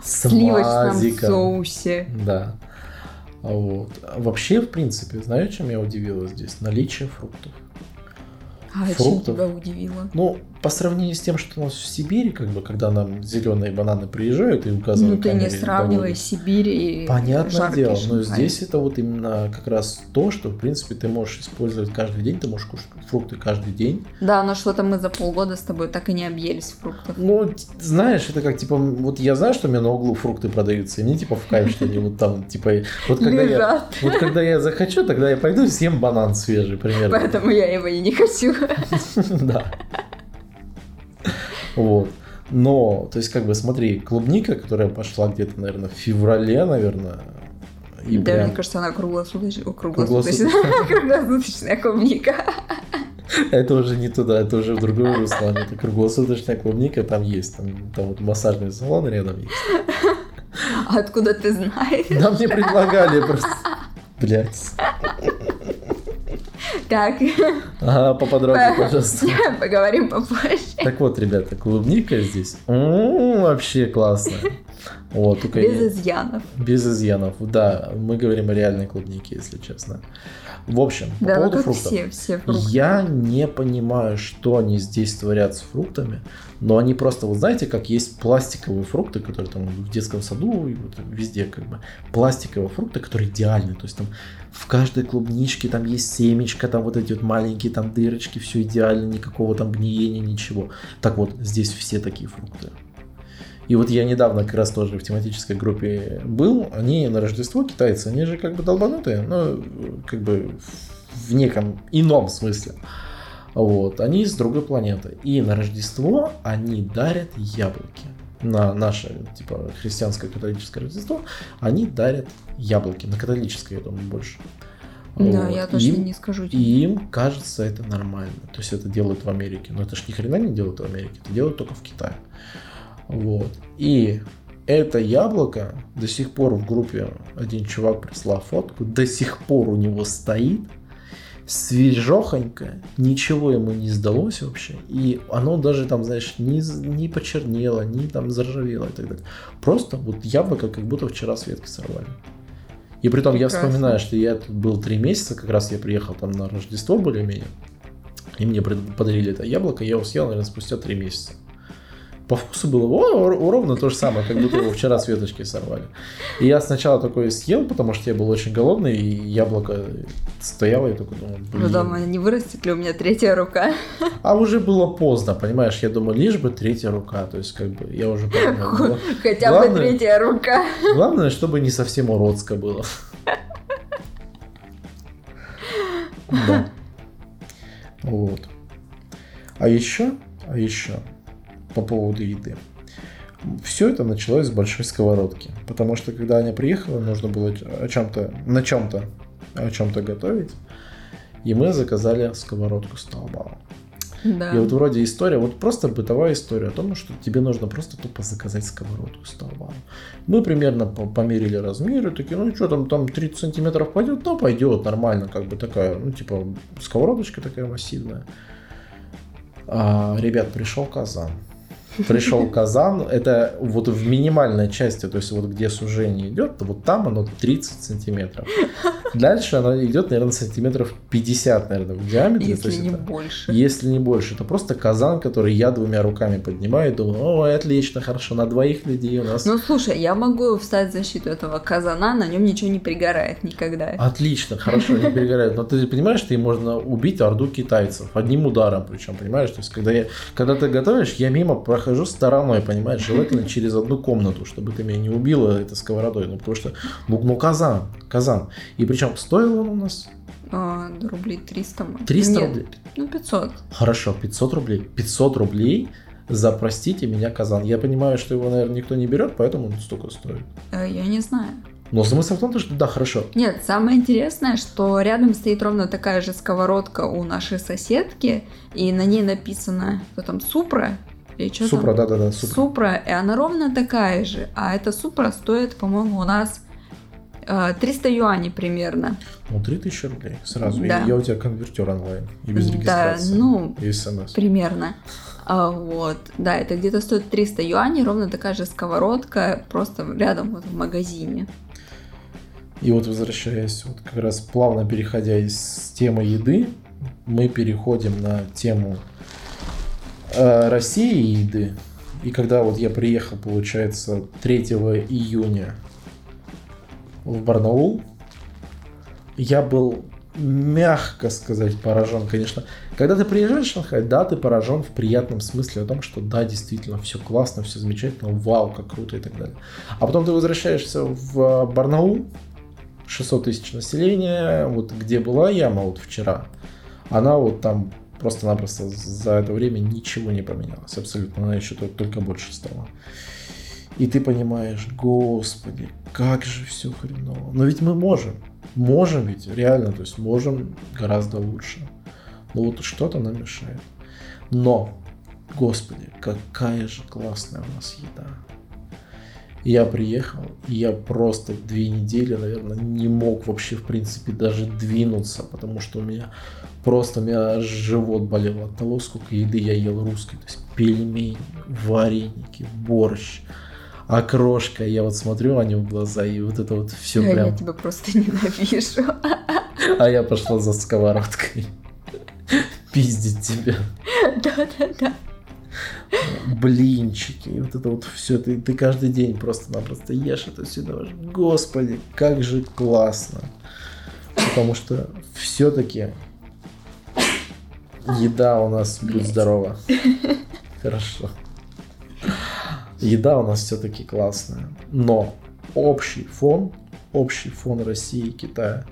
в сливочном соусе. Да. Вот. А Вообще, в принципе, знаешь, чем я удивила здесь? Наличие фруктов. А чем Фруктов. тебя удивило? Ну, по сравнению с тем, что у нас в Сибири, как бы, когда нам зеленые бананы приезжают и указывают Ну, ты не сравнивай. Сибирь и Понятное дело, но Шанхай. здесь это вот именно как раз то, что, в принципе, ты можешь использовать каждый день, ты можешь кушать фрукты каждый день. Да, но что-то мы за полгода с тобой так и не объелись фруктов. Ну, знаешь, это как, типа, вот я знаю, что у меня на углу фрукты продаются, и мне, типа, в кайф, что они вот там, типа, вот когда я... Вот когда я захочу, тогда я пойду и съем банан свежий, примерно. Поэтому я его и не хочу. Да. Вот. Но, то есть, как бы, смотри, клубника, которая пошла где-то, наверное, в феврале, наверное, и да, прям- мне кажется, она круглосуточная. Круглосуточная. круглосуточная. Клубника. Это уже не туда, это уже в другое русло. Это круглосуточная клубника там есть. Там, там вот массажный салон рядом есть. Откуда ты знаешь? Да мне предлагали просто. Блять. Так, Ага, поподробнее, пожалуйста. поговорим попозже. Так вот, ребята, клубника здесь м, вообще классная. Вот, только Без я- изъянов. без изъянов. Да, мы говорим о реальной клубнике, если честно. В общем, по Да, ну поводу фруктов. все, все фрукты. Я не понимаю, что они здесь творят с фруктами, но они просто, вот знаете, как есть пластиковые фрукты, которые там в детском саду и вот везде как бы пластиковые фрукты, которые идеальны, то есть там в каждой клубничке там есть семечко, там вот эти вот маленькие там дырочки, все идеально, никакого там гниения, ничего. Так вот, здесь все такие фрукты. И вот я недавно как раз тоже в тематической группе был, они на Рождество, китайцы, они же как бы долбанутые, ну, как бы в неком ином смысле. Вот, они с другой планеты. И на Рождество они дарят яблоки. На наше, типа, христианское католическое Рождество они дарят яблоки. На католическое, я думаю, больше. Да, Вот. я точно Им- не скажу и им кажется это нормально. То есть это делают в Америке. Но это ж ни хрена не делают в Америке. Это делают только в Китае. Вот. И это яблоко до сих пор в группе один чувак прислал фотку, до сих пор у него стоит, свежохонько, ничего ему не сдалось вообще, и оно даже там, знаешь, не, не почернело, не там заржавело и так далее. Просто вот яблоко как будто вчера с ветки сорвали. И при том я вспоминаю, что я тут был три месяца, как раз я приехал там на Рождество более-менее, и мне подарили это яблоко, я его съел, наверное, спустя три месяца. По вкусу было о, р- ровно то же самое, как будто его вчера с веточки сорвали. И я сначала такое съел, потому что я был очень голодный, и яблоко стояло, и такой думал, Ну да, блин. не вырастет ли у меня третья рука? А уже было поздно, понимаешь, я думаю, лишь бы третья рука, то есть как бы я уже гла- Хотя бы Главное- третья рука. главное, чтобы не совсем уродско было. Да. Вот. А еще, а еще, по поводу еды. Все это началось с большой сковородки. Потому что когда Аня приехала, нужно было о чем-то, на чем-то, о чем-то готовить. И мы заказали сковородку с Таобао. Да. И вот вроде история, вот просто бытовая история о том, что тебе нужно просто тупо заказать сковородку с Таобао. Мы примерно по- померили размеры, такие, ну что там, там 30 сантиметров пойдет? Ну пойдет, нормально, как бы такая, ну типа сковородочка такая массивная. А, ребят, пришел казан. Пришел казан, это вот в минимальной части, то есть вот где сужение идет, то вот там оно 30 сантиметров. Дальше оно идет, наверное, сантиметров 50, наверное, в диаметре. то Если есть не это- больше. если не больше. Это просто казан, который я двумя руками поднимаю и думаю, ой, отлично, хорошо, на двоих людей у нас. Ну слушай, я могу встать в защиту этого казана, на нем ничего не пригорает никогда. Отлично, хорошо, не перегорает. Но ты понимаешь, что им можно убить орду китайцев одним ударом, причем, понимаешь? То есть, когда, я, когда ты готовишь, я мимо прохожу стороной, понимаешь, желательно через одну комнату, чтобы ты меня не убила этой сковородой. Ну, потому что, ну, ну казан, казан. И причем стоил он у нас А, рублей 300. может. 300 Нет, рублей. Ну, 500. Хорошо, 500 рублей. 500 рублей за, простите меня, казан. Я понимаю, что его, наверное, никто не берет, поэтому он столько стоит. Э, Я не знаю. Но смысл в том, что да, хорошо. Нет, самое интересное, что рядом стоит ровно такая же сковородка у нашей соседки, и на ней написано, что там, Супра, или что Супра, там? да-да-да, супра. Супра, и она ровно такая же, а эта Супра стоит, по-моему, у нас 300 юаней примерно. Ну, 3000 рублей сразу. Да. И я у тебя конвертер онлайн. И без Да, регистрации. ну, И смс. Примерно. А, вот, да, это где-то стоит 300 юаней, ровно такая же сковородка, просто рядом вот в магазине. И вот возвращаясь, вот как раз плавно переходя из темы еды, мы переходим на тему э, России и еды. И когда вот я приехал, получается, 3 июня в Барнаул, я был, мягко сказать, поражен, конечно. Когда ты приезжаешь в Шанхай, да, ты поражен в приятном смысле о том, что да, действительно, все классно, все замечательно, вау, как круто и так далее. А потом ты возвращаешься в Барнаул, 600 тысяч населения, вот где была яма вот вчера, она вот там просто-напросто за это время ничего не поменялось, абсолютно, она еще только, больше стала. И ты понимаешь, господи, как же все хреново. Но ведь мы можем, можем ведь, реально, то есть можем гораздо лучше. Но вот что-то нам мешает. Но, господи, какая же классная у нас еда. Я приехал, и я просто две недели, наверное, не мог вообще, в принципе, даже двинуться, потому что у меня просто у меня живот болел от того, сколько еды я ел русской. То есть пельмени, вареники, борщ, окрошка. Я вот смотрю Аню в глаза, и вот это вот все А прям... Я тебя просто ненавижу. А я пошла за сковородкой пиздить тебя. Да-да-да. блинчики, и вот это вот все, ты, ты каждый день просто-напросто ешь это все, думаешь, господи, как же классно. Потому что все-таки еда у нас, будь Блядь. здорова. Хорошо. Еда у нас все-таки классная. Но общий фон, общий фон России и Китая.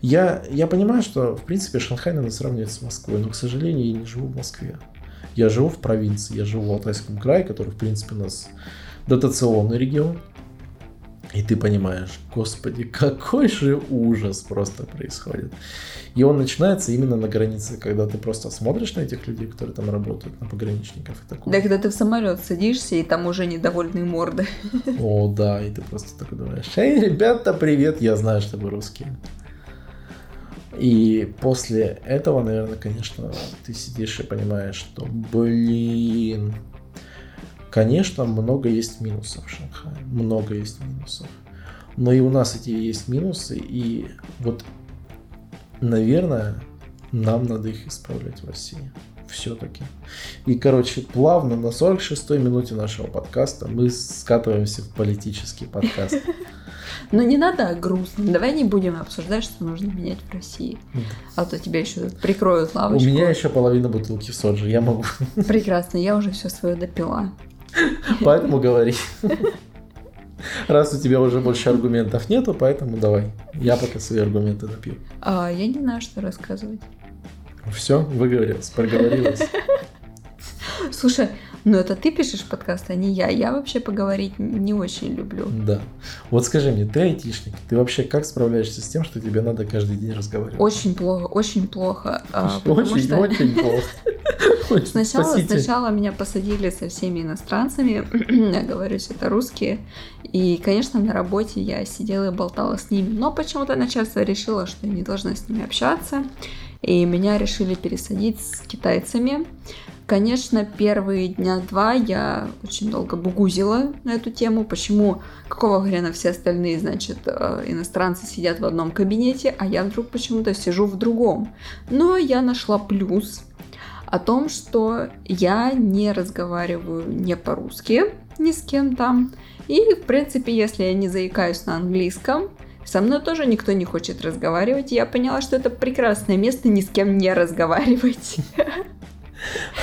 Я, я понимаю, что, в принципе, Шанхай надо сравнивать с Москвой, но, к сожалению, я не живу в Москве. Я живу в провинции, я живу в Алтайском крае, который, в принципе, у нас дотационный регион. И ты понимаешь, господи, какой же ужас просто происходит. И он начинается именно на границе, когда ты просто смотришь на этих людей, которые там работают, на пограничников и такое. Да, когда ты в самолет садишься, и там уже недовольные морды. О, да, и ты просто такой думаешь, эй, ребята, привет, я знаю, что вы русские. И после этого, наверное, конечно, ты сидишь и понимаешь, что, блин, конечно, много есть минусов в Шанхае, много есть минусов. Но и у нас эти есть минусы, и вот, наверное, нам надо их исправлять в России. Все-таки. И, короче, плавно на 46-й минуте нашего подкаста мы скатываемся в политический подкаст. Но не надо о грустном. Давай не будем обсуждать, что нужно менять в России. А то тебя еще прикроют У лавочку. меня еще половина бутылки соджи, я могу. Прекрасно, я уже все свое допила. Поэтому говори. Раз у тебя уже больше аргументов нету, поэтому давай. Я пока свои аргументы допью. А, я не знаю, что рассказывать. Все, выговорилась, проговорилась. Слушай, ну это ты пишешь подкаст, а не я. Я вообще поговорить не очень люблю. Да. Вот скажи мне, ты айтишник, ты вообще как справляешься с тем, что тебе надо каждый день разговаривать? Очень плохо, очень плохо. а, потому Очень, что очень плохо. Сначала, спасите. сначала меня посадили со всеми иностранцами, я говорю, что это русские, и, конечно, на работе я сидела и болтала с ними, но почему-то начальство решило, что я не должна с ними общаться, и меня решили пересадить с китайцами. Конечно, первые дня два я очень долго бугузила на эту тему, почему, какого хрена все остальные, значит, э, иностранцы сидят в одном кабинете, а я вдруг почему-то сижу в другом. Но я нашла плюс о том, что я не разговариваю не по-русски ни с кем там. И, в принципе, если я не заикаюсь на английском, со мной тоже никто не хочет разговаривать. Я поняла, что это прекрасное место ни с кем не разговаривать.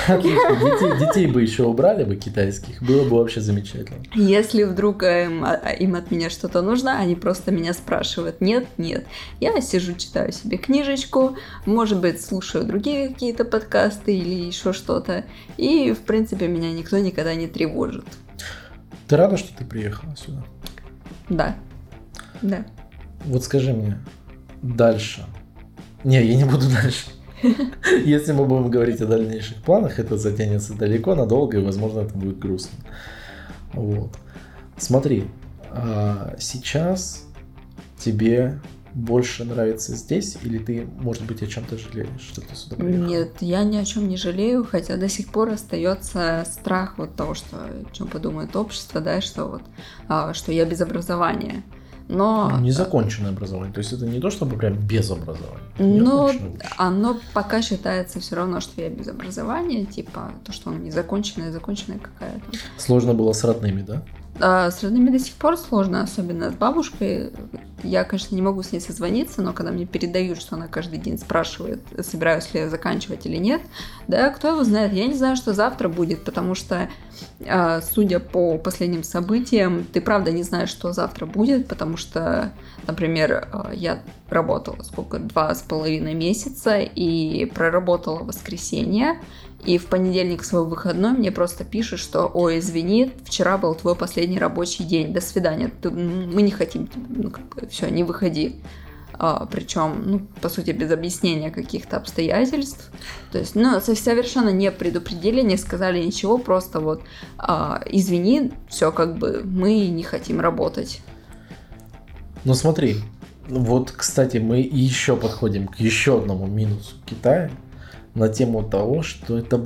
Отлично. Детей, детей бы еще убрали бы китайских, было бы вообще замечательно. Если вдруг им, а- им от меня что-то нужно, они просто меня спрашивают. Нет, нет. Я сижу, читаю себе книжечку, может быть, слушаю другие какие-то подкасты или еще что-то. И, в принципе, меня никто никогда не тревожит. Ты рада, что ты приехала сюда? Да. Да. Вот скажи мне, дальше. Не, я не буду дальше. Если мы будем говорить о дальнейших планах, это затянется далеко, надолго, и, возможно, это будет грустно. Вот. Смотри, а, сейчас тебе больше нравится здесь, или ты, может быть, о чем-то жалеешь, что ты сюда приехал? Нет, я ни о чем не жалею, хотя до сих пор остается страх вот того, что что подумает общество, да, что вот, а, что я без образования. Но... Незаконченное образование. То есть это не то, чтобы прям без образования. Но оно пока считается все равно, что я без образования, типа то, что оно незаконченное, законченное какая-то. Сложно было с родными, да? А, с родными до сих пор сложно, особенно с бабушкой. Я, конечно, не могу с ней созвониться, но когда мне передают, что она каждый день спрашивает, собираюсь ли я заканчивать или нет, да, кто его знает, я не знаю, что завтра будет, потому что, судя по последним событиям, ты правда не знаешь, что завтра будет, потому что, например, а, я работала сколько, два с половиной месяца и проработала воскресенье, и в понедельник свой выходной мне просто пишут, что «Ой, извини, вчера был твой последний рабочий день, до свидания, ты, мы не хотим, ну, как бы, все, не выходи». А, причем, ну, по сути, без объяснения каких-то обстоятельств. То есть, ну, совершенно не предупредили, не сказали ничего, просто вот а, «Извини, все, как бы, мы не хотим работать». Ну, смотри, вот, кстати, мы еще подходим к еще одному минусу Китая – на тему того, что это,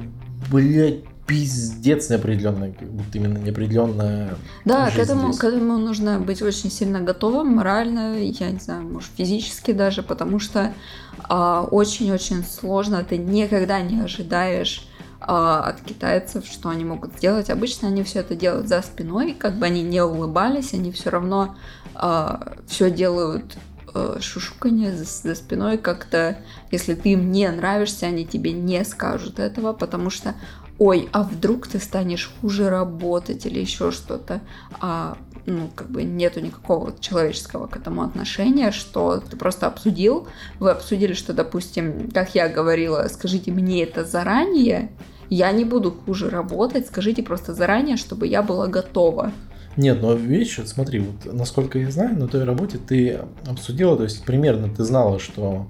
блядь, пиздец неопределенная, вот именно неопределенная. Да, к этому, здесь. к этому нужно быть очень сильно готовым, морально, я не знаю, может, физически даже, потому что а, очень-очень а, сложно, ты никогда не ожидаешь а, от китайцев, что они могут сделать. Обычно они все это делают за спиной, как бы они не улыбались, они все равно а, все делают э, шушуканье за, за спиной как-то, если ты им не нравишься, они тебе не скажут этого, потому что ой, а вдруг ты станешь хуже работать или еще что-то, а, ну, как бы нету никакого человеческого к этому отношения, что ты просто обсудил, вы обсудили, что, допустим, как я говорила, скажите мне это заранее, я не буду хуже работать, скажите просто заранее, чтобы я была готова. Нет, но видишь, смотри, вот насколько я знаю, на той работе ты обсудила, то есть примерно ты знала, что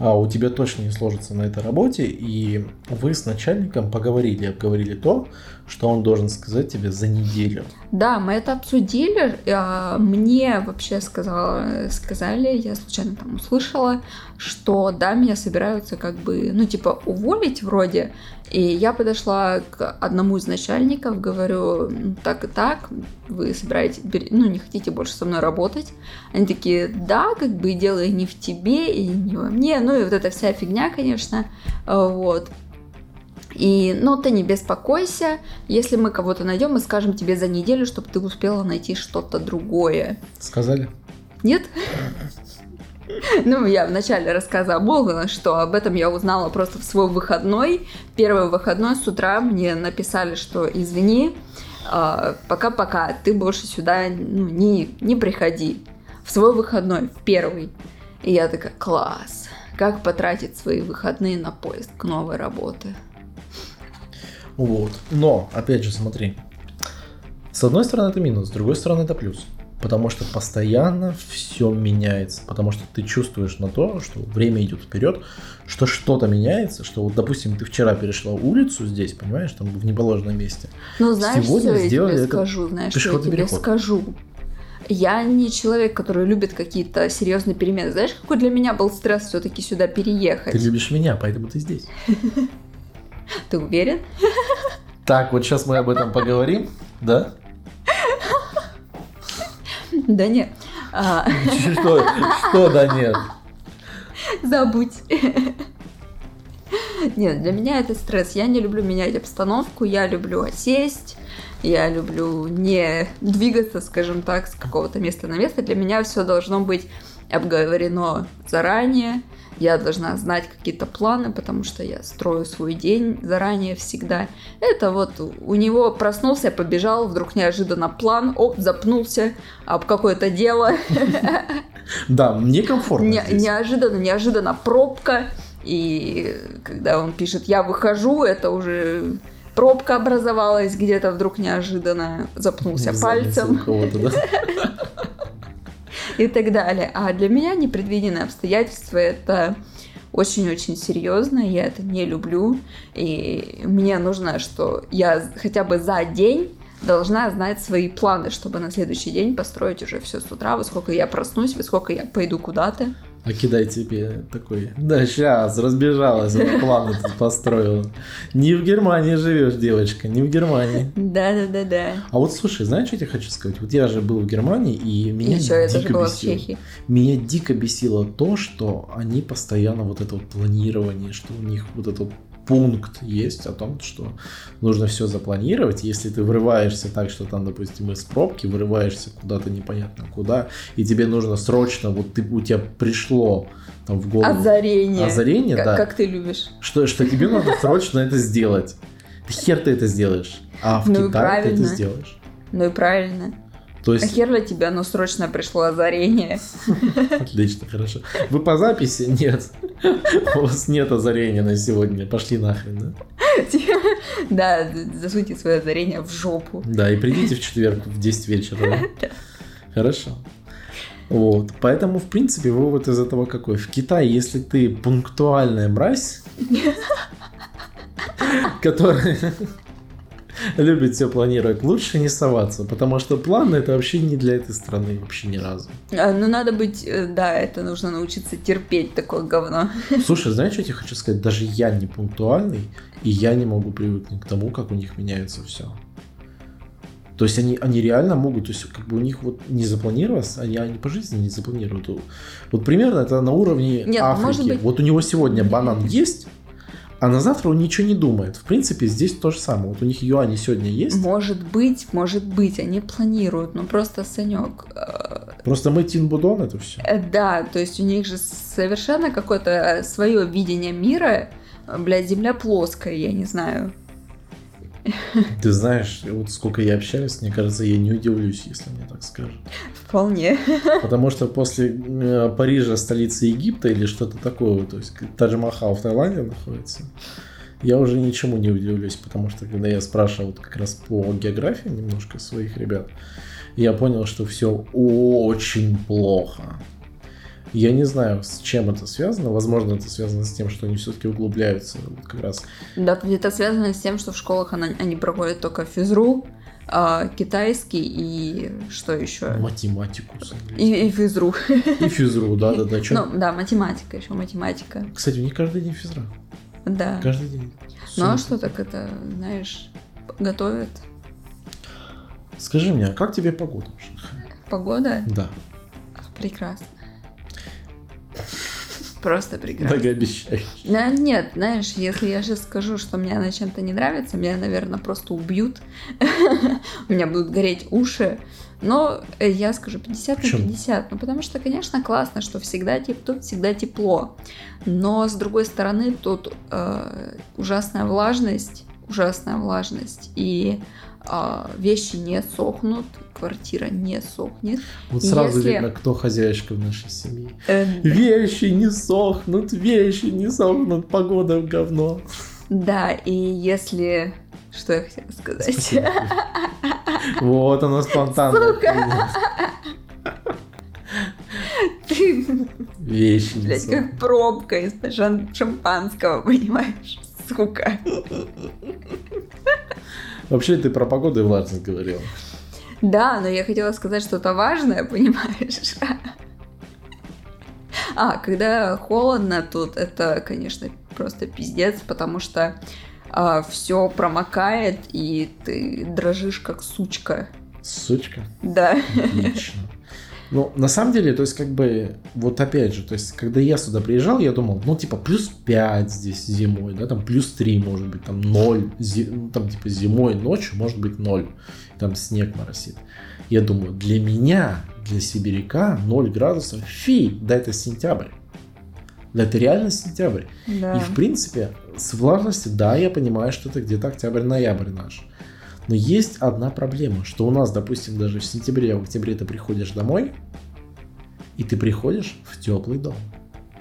у тебя точно не сложится на этой работе, и вы с начальником поговорили, обговорили то, что он должен сказать тебе за неделю. Да, мы это обсудили. А, мне вообще сказала, сказали, я случайно там услышала, что да, меня собираются как бы, ну, типа, уволить вроде. И я подошла к одному из начальников, говорю, «Ну, так и так, вы собираетесь, ну, не хотите больше со мной работать? Они такие, да, как бы дело не в тебе, и не во мне, ну, и вот эта вся фигня, конечно, вот. И, ну, ты не беспокойся, если мы кого-то найдем, мы скажем тебе за неделю, чтобы ты успела найти что-то другое. Сказали? Нет? Ну, я в начале рассказа обмолвила, что об этом я узнала просто в свой выходной. Первый выходной с утра мне написали, что извини, а, пока-пока, ты больше сюда ну, не, не приходи. В свой выходной, в первый. И я такая, класс, как потратить свои выходные на поиск новой работы. Вот. Но, опять же, смотри. С одной стороны это минус, с другой стороны это плюс. Потому что постоянно все меняется. Потому что ты чувствуешь на то, что время идет вперед, что что-то меняется, что вот, допустим, ты вчера перешла улицу здесь, понимаешь, там в неположенном месте. Ну, знаешь, Сегодня что я тебе скажу, знаешь, что я тебе переход. скажу. Я не человек, который любит какие-то серьезные перемены. Знаешь, какой для меня был стресс все-таки сюда переехать? Ты любишь меня, поэтому ты здесь. Ты уверен? Так, вот сейчас мы об этом поговорим, да? Да нет. А. Что, что да нет? Забудь. Нет, для меня это стресс. Я не люблю менять обстановку, я люблю сесть, я люблю не двигаться, скажем так, с какого-то места на место. Для меня все должно быть обговорено заранее, я должна знать какие-то планы, потому что я строю свой день заранее всегда. Это вот у него проснулся, побежал, вдруг неожиданно план, оп, запнулся об какое-то дело. Да, мне комфортно. Не, неожиданно, неожиданно пробка. И когда он пишет «я выхожу», это уже пробка образовалась где-то вдруг неожиданно, запнулся пальцем. и так далее. А для меня непредвиденные обстоятельства это очень-очень серьезно, я это не люблю, и мне нужно, что я хотя бы за день должна знать свои планы, чтобы на следующий день построить уже все с утра, во сколько я проснусь, во сколько я пойду куда-то. А кидай тебе такой, да сейчас, разбежалась, планы тут построила. Не в Германии живешь, девочка, не в Германии. Да-да-да-да. А вот слушай, знаешь, что я тебе хочу сказать? Вот я же был в Германии, и меня Еще я тоже дико была в. Чехии. Меня дико бесило то, что они постоянно вот это вот планирование, что у них вот этот пункт есть о том, что нужно все запланировать. Если ты врываешься так, что там, допустим, из пробки вырываешься куда-то непонятно куда, и тебе нужно срочно, вот ты, у тебя пришло там в голову Озарение. озарение, Как, да, как ты любишь. что, что тебе надо срочно это сделать. Хер ты это сделаешь. А в Ну Китае ты это сделаешь. Ну и правильно. То А есть, хер для тебя, но срочно пришло озарение. отлично, хорошо. Вы по записи? Нет. У вас нет озарения на сегодня. Пошли нахрен, да? Да, засуньте свое озарение в жопу. Да, и придите в четверг в 10 вечера. да? Хорошо. Вот. Поэтому, в принципе, вывод из этого какой? В Китае, если ты пунктуальная мразь, которая любит все планировать, лучше не соваться, потому что план это вообще не для этой страны вообще ни разу. А, Ну, надо быть, э, да, это нужно научиться терпеть такое говно. Слушай, знаешь, что я тебе хочу сказать? Даже я не пунктуальный, и я не могу привыкнуть к тому, как у них меняется все. То есть они, они реально могут, то есть как бы у них вот не запланировалось, они, они по жизни не запланируют. Вот примерно это на уровне Нет, Африки. может быть- Вот у него сегодня банан есть, а на завтра он ничего не думает. В принципе, здесь то же самое. Вот у них юани сегодня есть, Может быть, может быть, они планируют, но просто Санек. э, просто мы Тин Будон это все. э, Да, то есть у них же совершенно какое-то свое видение мира. Э, Блядь, земля плоская, я не знаю. Ты знаешь, вот сколько я общаюсь, мне кажется, я не удивлюсь, если мне так скажут. Вполне. Потому что после э, Парижа столица Египта или что-то такое, то есть Тадж-Махал в Таиланде находится, я уже ничему не удивлюсь, потому что когда я спрашивал как раз по географии немножко своих ребят, я понял, что все очень плохо. Я не знаю, с чем это связано. Возможно, это связано с тем, что они все-таки углубляются как раз. Да, это связано с тем, что в школах она- они проходят только физру, а, китайский и что еще? Математику. И, и физру. И физру, да-да-да. чё- Ну, да, математика, еще математика. Кстати, у них каждый день физра. Да. Каждый день. Ну а что так это, знаешь, готовят? Скажи мне, а как тебе погода? Погода Да, прекрасна. Просто прекрасно. многообещающий. Да, нет, знаешь, если я сейчас скажу, что мне она чем-то не нравится, меня, наверное, просто убьют. У меня будут гореть уши. Но э, я скажу 50 на Почему? 50. Ну, потому что, конечно, классно, что всегда теп- тут всегда тепло. Но, с другой стороны, тут э, ужасная влажность, ужасная влажность. И вещи не сохнут, квартира не сохнет. Вот сразу Если- видно, кто хозяйка в нашей семье. Э, Вещи не сохнут, вещи не сохнут, погода в говно. да, и если... Что я хотела сказать? Спасибо. Вот она спонтанно. Сука. Ты, Вещи не блядь, сохнут. как пробка из шампанского, понимаешь? Сука. Вообще ты про погоду и влажность говорил. Да, но я хотела сказать что-то важное, понимаешь? А, когда холодно тут, это, конечно, просто пиздец, потому что все промокает, и ты дрожишь как сучка. Сучка. Да. Отлично. Ну, на самом деле, то есть, как бы, вот опять же, то есть, когда я сюда приезжал, я думал, ну, типа, плюс 5 здесь зимой, да, там, плюс 3, может быть, там, 0, зи- ну, там, типа, зимой, ночью, может быть, 0, там, снег моросит. Я думаю, для меня, для сибиряка, 0 градусов, фи, да, это сентябрь. Да, это реально сентябрь. Да. И в принципе, с влажностью, да, я понимаю, что это где-то октябрь-ноябрь наш. Но есть одна проблема, что у нас, допустим, даже в сентябре, в октябре ты приходишь домой, и ты приходишь в теплый дом.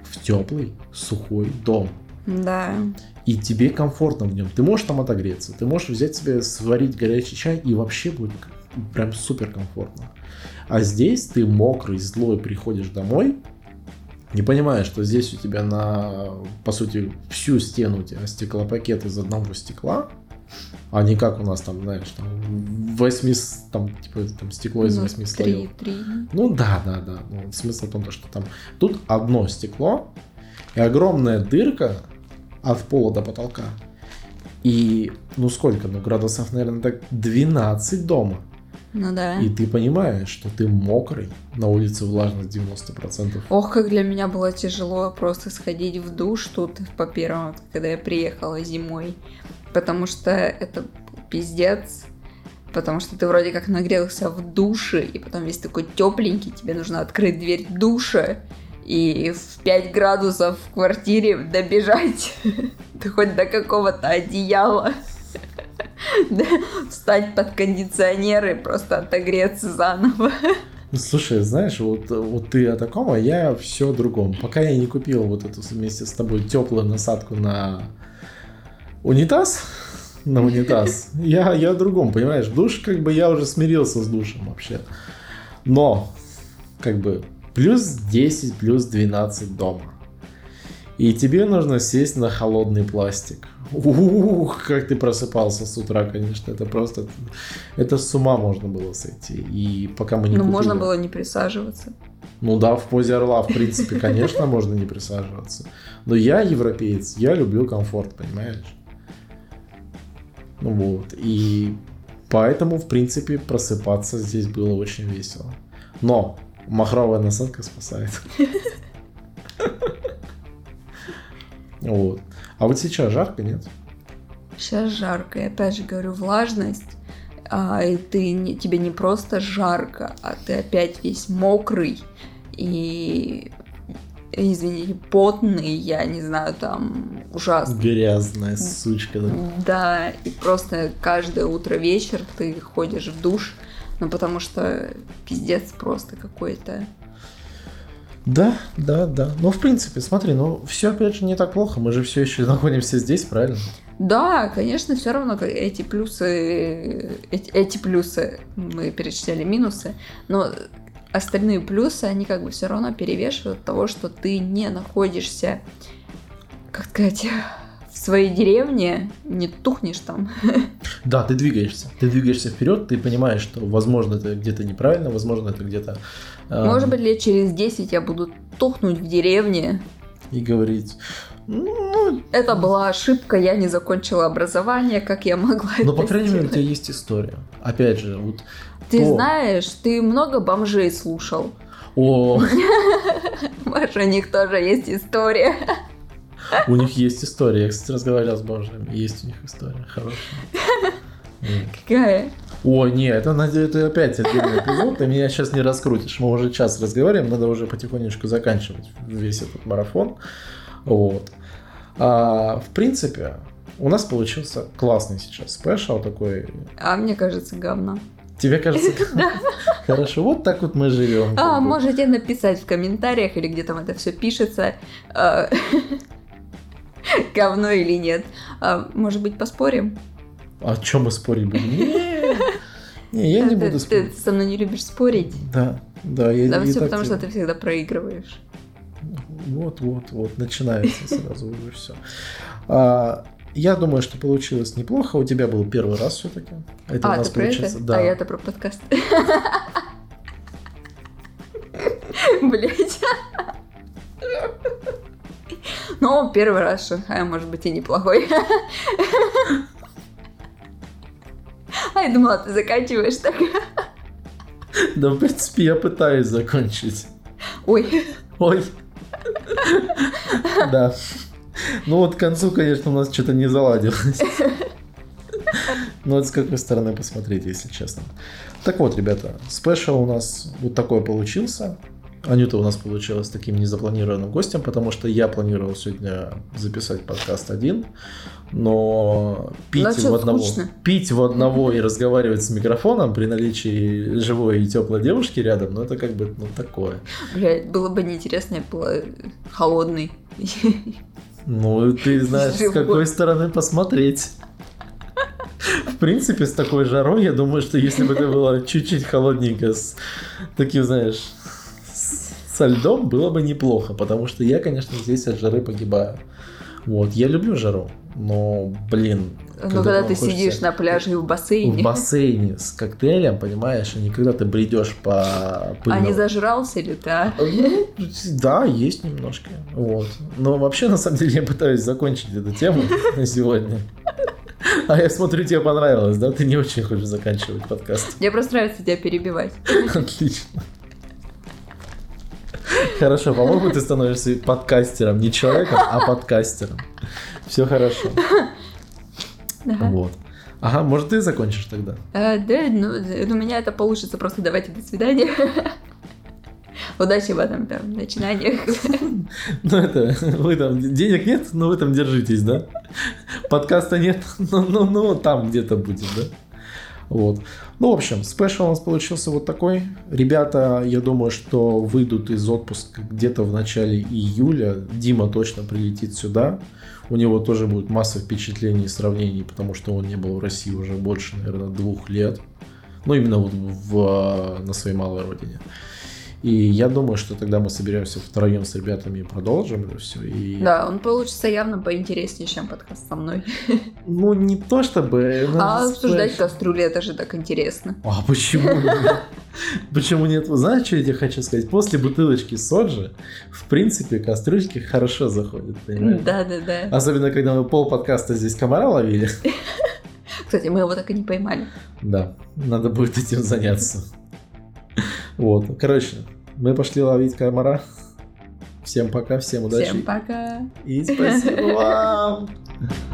В теплый, сухой дом. Да. И тебе комфортно в нем. Ты можешь там отогреться, ты можешь взять себе, сварить горячий чай, и вообще будет прям супер комфортно. А здесь ты мокрый, злой приходишь домой, не понимаешь, что здесь у тебя на, по сути, всю стену у тебя стеклопакет из одного стекла, А не как у нас там, знаешь, там, восьми, там, типа, там, стекло из Ну, восьми три, слоев. три. Ну да, да, да. Ну, смысл в том, то, что там тут одно стекло и огромная дырка от пола до потолка. И ну сколько? Ну градусов, наверное, так 12 дома. Ну да. И ты понимаешь, что ты мокрый, на улице влажность 90%. Ох, как для меня было тяжело просто сходить в душ тут по первому, когда я приехала зимой. Потому что это пиздец. Потому что ты вроде как нагрелся в душе, и потом весь такой тепленький, тебе нужно открыть дверь душа и в 5 градусов в квартире добежать. Хоть до какого-то одеяла. Встать под кондиционер и просто отогреться заново. Ну, Слушай, знаешь, вот, вот ты о таком, а я все о другом. Пока я не купил вот эту вместе с тобой теплую насадку на унитаз, на унитаз, я, я о другом, понимаешь? Душ, как бы я уже смирился с душем вообще. Но, как бы, плюс 10, плюс 12 дома. И тебе нужно сесть на холодный пластик. Ух, как ты просыпался с утра, конечно, это просто... Это с ума можно было сойти. И пока мы не Ну, можно купили- было не присаживаться. ну да, в позе орла, в принципе, конечно, можно не присаживаться. Но я европеец, я люблю комфорт, понимаешь? Ну вот, и поэтому, в принципе, просыпаться здесь было очень весело. Но махровая насадка спасает. Вот. А вот сейчас жарко, нет? Сейчас жарко, и опять же говорю, влажность, а, и ты, не- тебе не просто жарко, а ты опять весь мокрый и, извините, потный, я не знаю, там ужасно. Грязная сучка. да. Да, и просто каждое утро вечер ты ходишь в душ, ну потому что пиздец просто какой-то. Да, да, да. Ну, в принципе, смотри, ну, все опять же не так плохо. Мы же все еще находимся здесь, правильно? Да, конечно, все равно эти плюсы, эти, эти плюсы мы перечисляли минусы, но остальные плюсы, они как бы все равно перевешивают того, что ты не находишься, как сказать, в своей деревне, не тухнешь там. Да, ты двигаешься. Ты двигаешься вперед, ты понимаешь, что, возможно, это где-то неправильно, возможно, это где-то... э, Может быть, лет через 10 я буду тухнуть в деревне. И говорить... Ну, Это была ошибка, я не закончила образование, как я могла это по крайней мере, у тебя есть история. Опять же, вот... Ты то- знаешь, ты много бомжей слушал. О, Маша, у них тоже есть история. у них есть история. Я, кстати, разговаривал с бомжами. Есть у них история хорошая. Какая? О, не, это, это опять отдельный эпизод, ты меня сейчас не раскрутишь. Мы уже час разговариваем, надо уже потихонечку заканчивать весь этот марафон. Вот. А, в принципе, у нас получился классный сейчас спешл такой. А мне кажется, говно. Тебе кажется? Хорошо, вот так вот мы живем. А, можете написать в комментариях или где там это все пишется, а, говно или нет. А, Может быть, поспорим? О чем мы спорить будем? Не, я не Ты- буду ты, спорить. со мной не любишь спорить? Да, да, я Да все потому, что ты всегда проигрываешь. Вот, вот, вот, начинается сразу уже все. Я думаю, что получилось неплохо. У тебя был первый раз все-таки. Это у а, нас ты про получается. это? Да. А я-то про подкаст. Блять. Ну, первый раз в Шанхае может быть и неплохой. А я думала, ты заканчиваешь так. Да, в принципе, я пытаюсь закончить. Ой, Ой. Да. Ну вот к концу, конечно, у нас что-то не заладилось. Ну, вот с какой стороны посмотреть, если честно. Так вот, ребята, спешл у нас вот такой получился. Анюта у нас получилась таким незапланированным гостем, потому что я планировал сегодня записать подкаст один, но пить Ну, в чё, одного, скучно. пить в одного и разговаривать с микрофоном при наличии живой и теплой девушки рядом, ну это как бы ну такое. блядь, было бы неинтересно, я была холодный. Ну, ты знаешь, с Живой. какой стороны посмотреть. В принципе, с такой жарой, я думаю, что если бы это было чуть-чуть холодненько, с таким, знаешь, с- со льдом, было бы неплохо, потому что я, конечно, здесь от жары погибаю. Вот, я люблю жару, но, блин... Ну, когда, ты хочется... сидишь на пляже и в бассейне. В бассейне с коктейлем, понимаешь, а не когда ты бредешь по пыльному. А не зажрался ли ты, а? Ну, да, есть немножко. Вот. Но вообще, на самом деле, я пытаюсь закончить эту тему на сегодня. А я смотрю, тебе понравилось, да? Ты не очень хочешь заканчивать подкаст. Мне просто нравится тебя перебивать. Отлично. Хорошо, по-моему, ты становишься подкастером. Не человеком, а подкастером. Все хорошо. Вот. Ага, может, ты закончишь тогда? А, да, ну, у меня это получится. Просто давайте до свидания. Удачи в этом там начинаниях. Ну это, вы там, денег нет, но вы там держитесь, да? Подкаста нет, но, но, но там где-то будет, да? Вот. Ну, в общем, спешл у нас получился вот такой. Ребята, я думаю, что выйдут из отпуска где-то в начале июля. Дима точно прилетит сюда. У него тоже будет масса впечатлений и сравнений, потому что он не был в России уже больше, наверное, двух лет. Ну, именно вот в, на своей малой родине. И я думаю, что тогда мы соберемся втроем с ребятами и продолжим это все. И... Да, он получится явно поинтереснее, чем подкаст со мной. Ну, не то чтобы... А обсуждать кастрюли, это же так интересно. А почему Почему нет? Знаешь, что я тебе хочу сказать? После бутылочки соджи, в принципе, кастрюльки хорошо заходят, понимаешь? Да, да, да. Особенно, когда мы пол подкаста здесь комара ловили. Кстати, мы его так и не поймали. Да, надо будет этим заняться. Вот, короче, мы пошли ловить комара. Всем пока, всем удачи. Всем пока. И спасибо вам.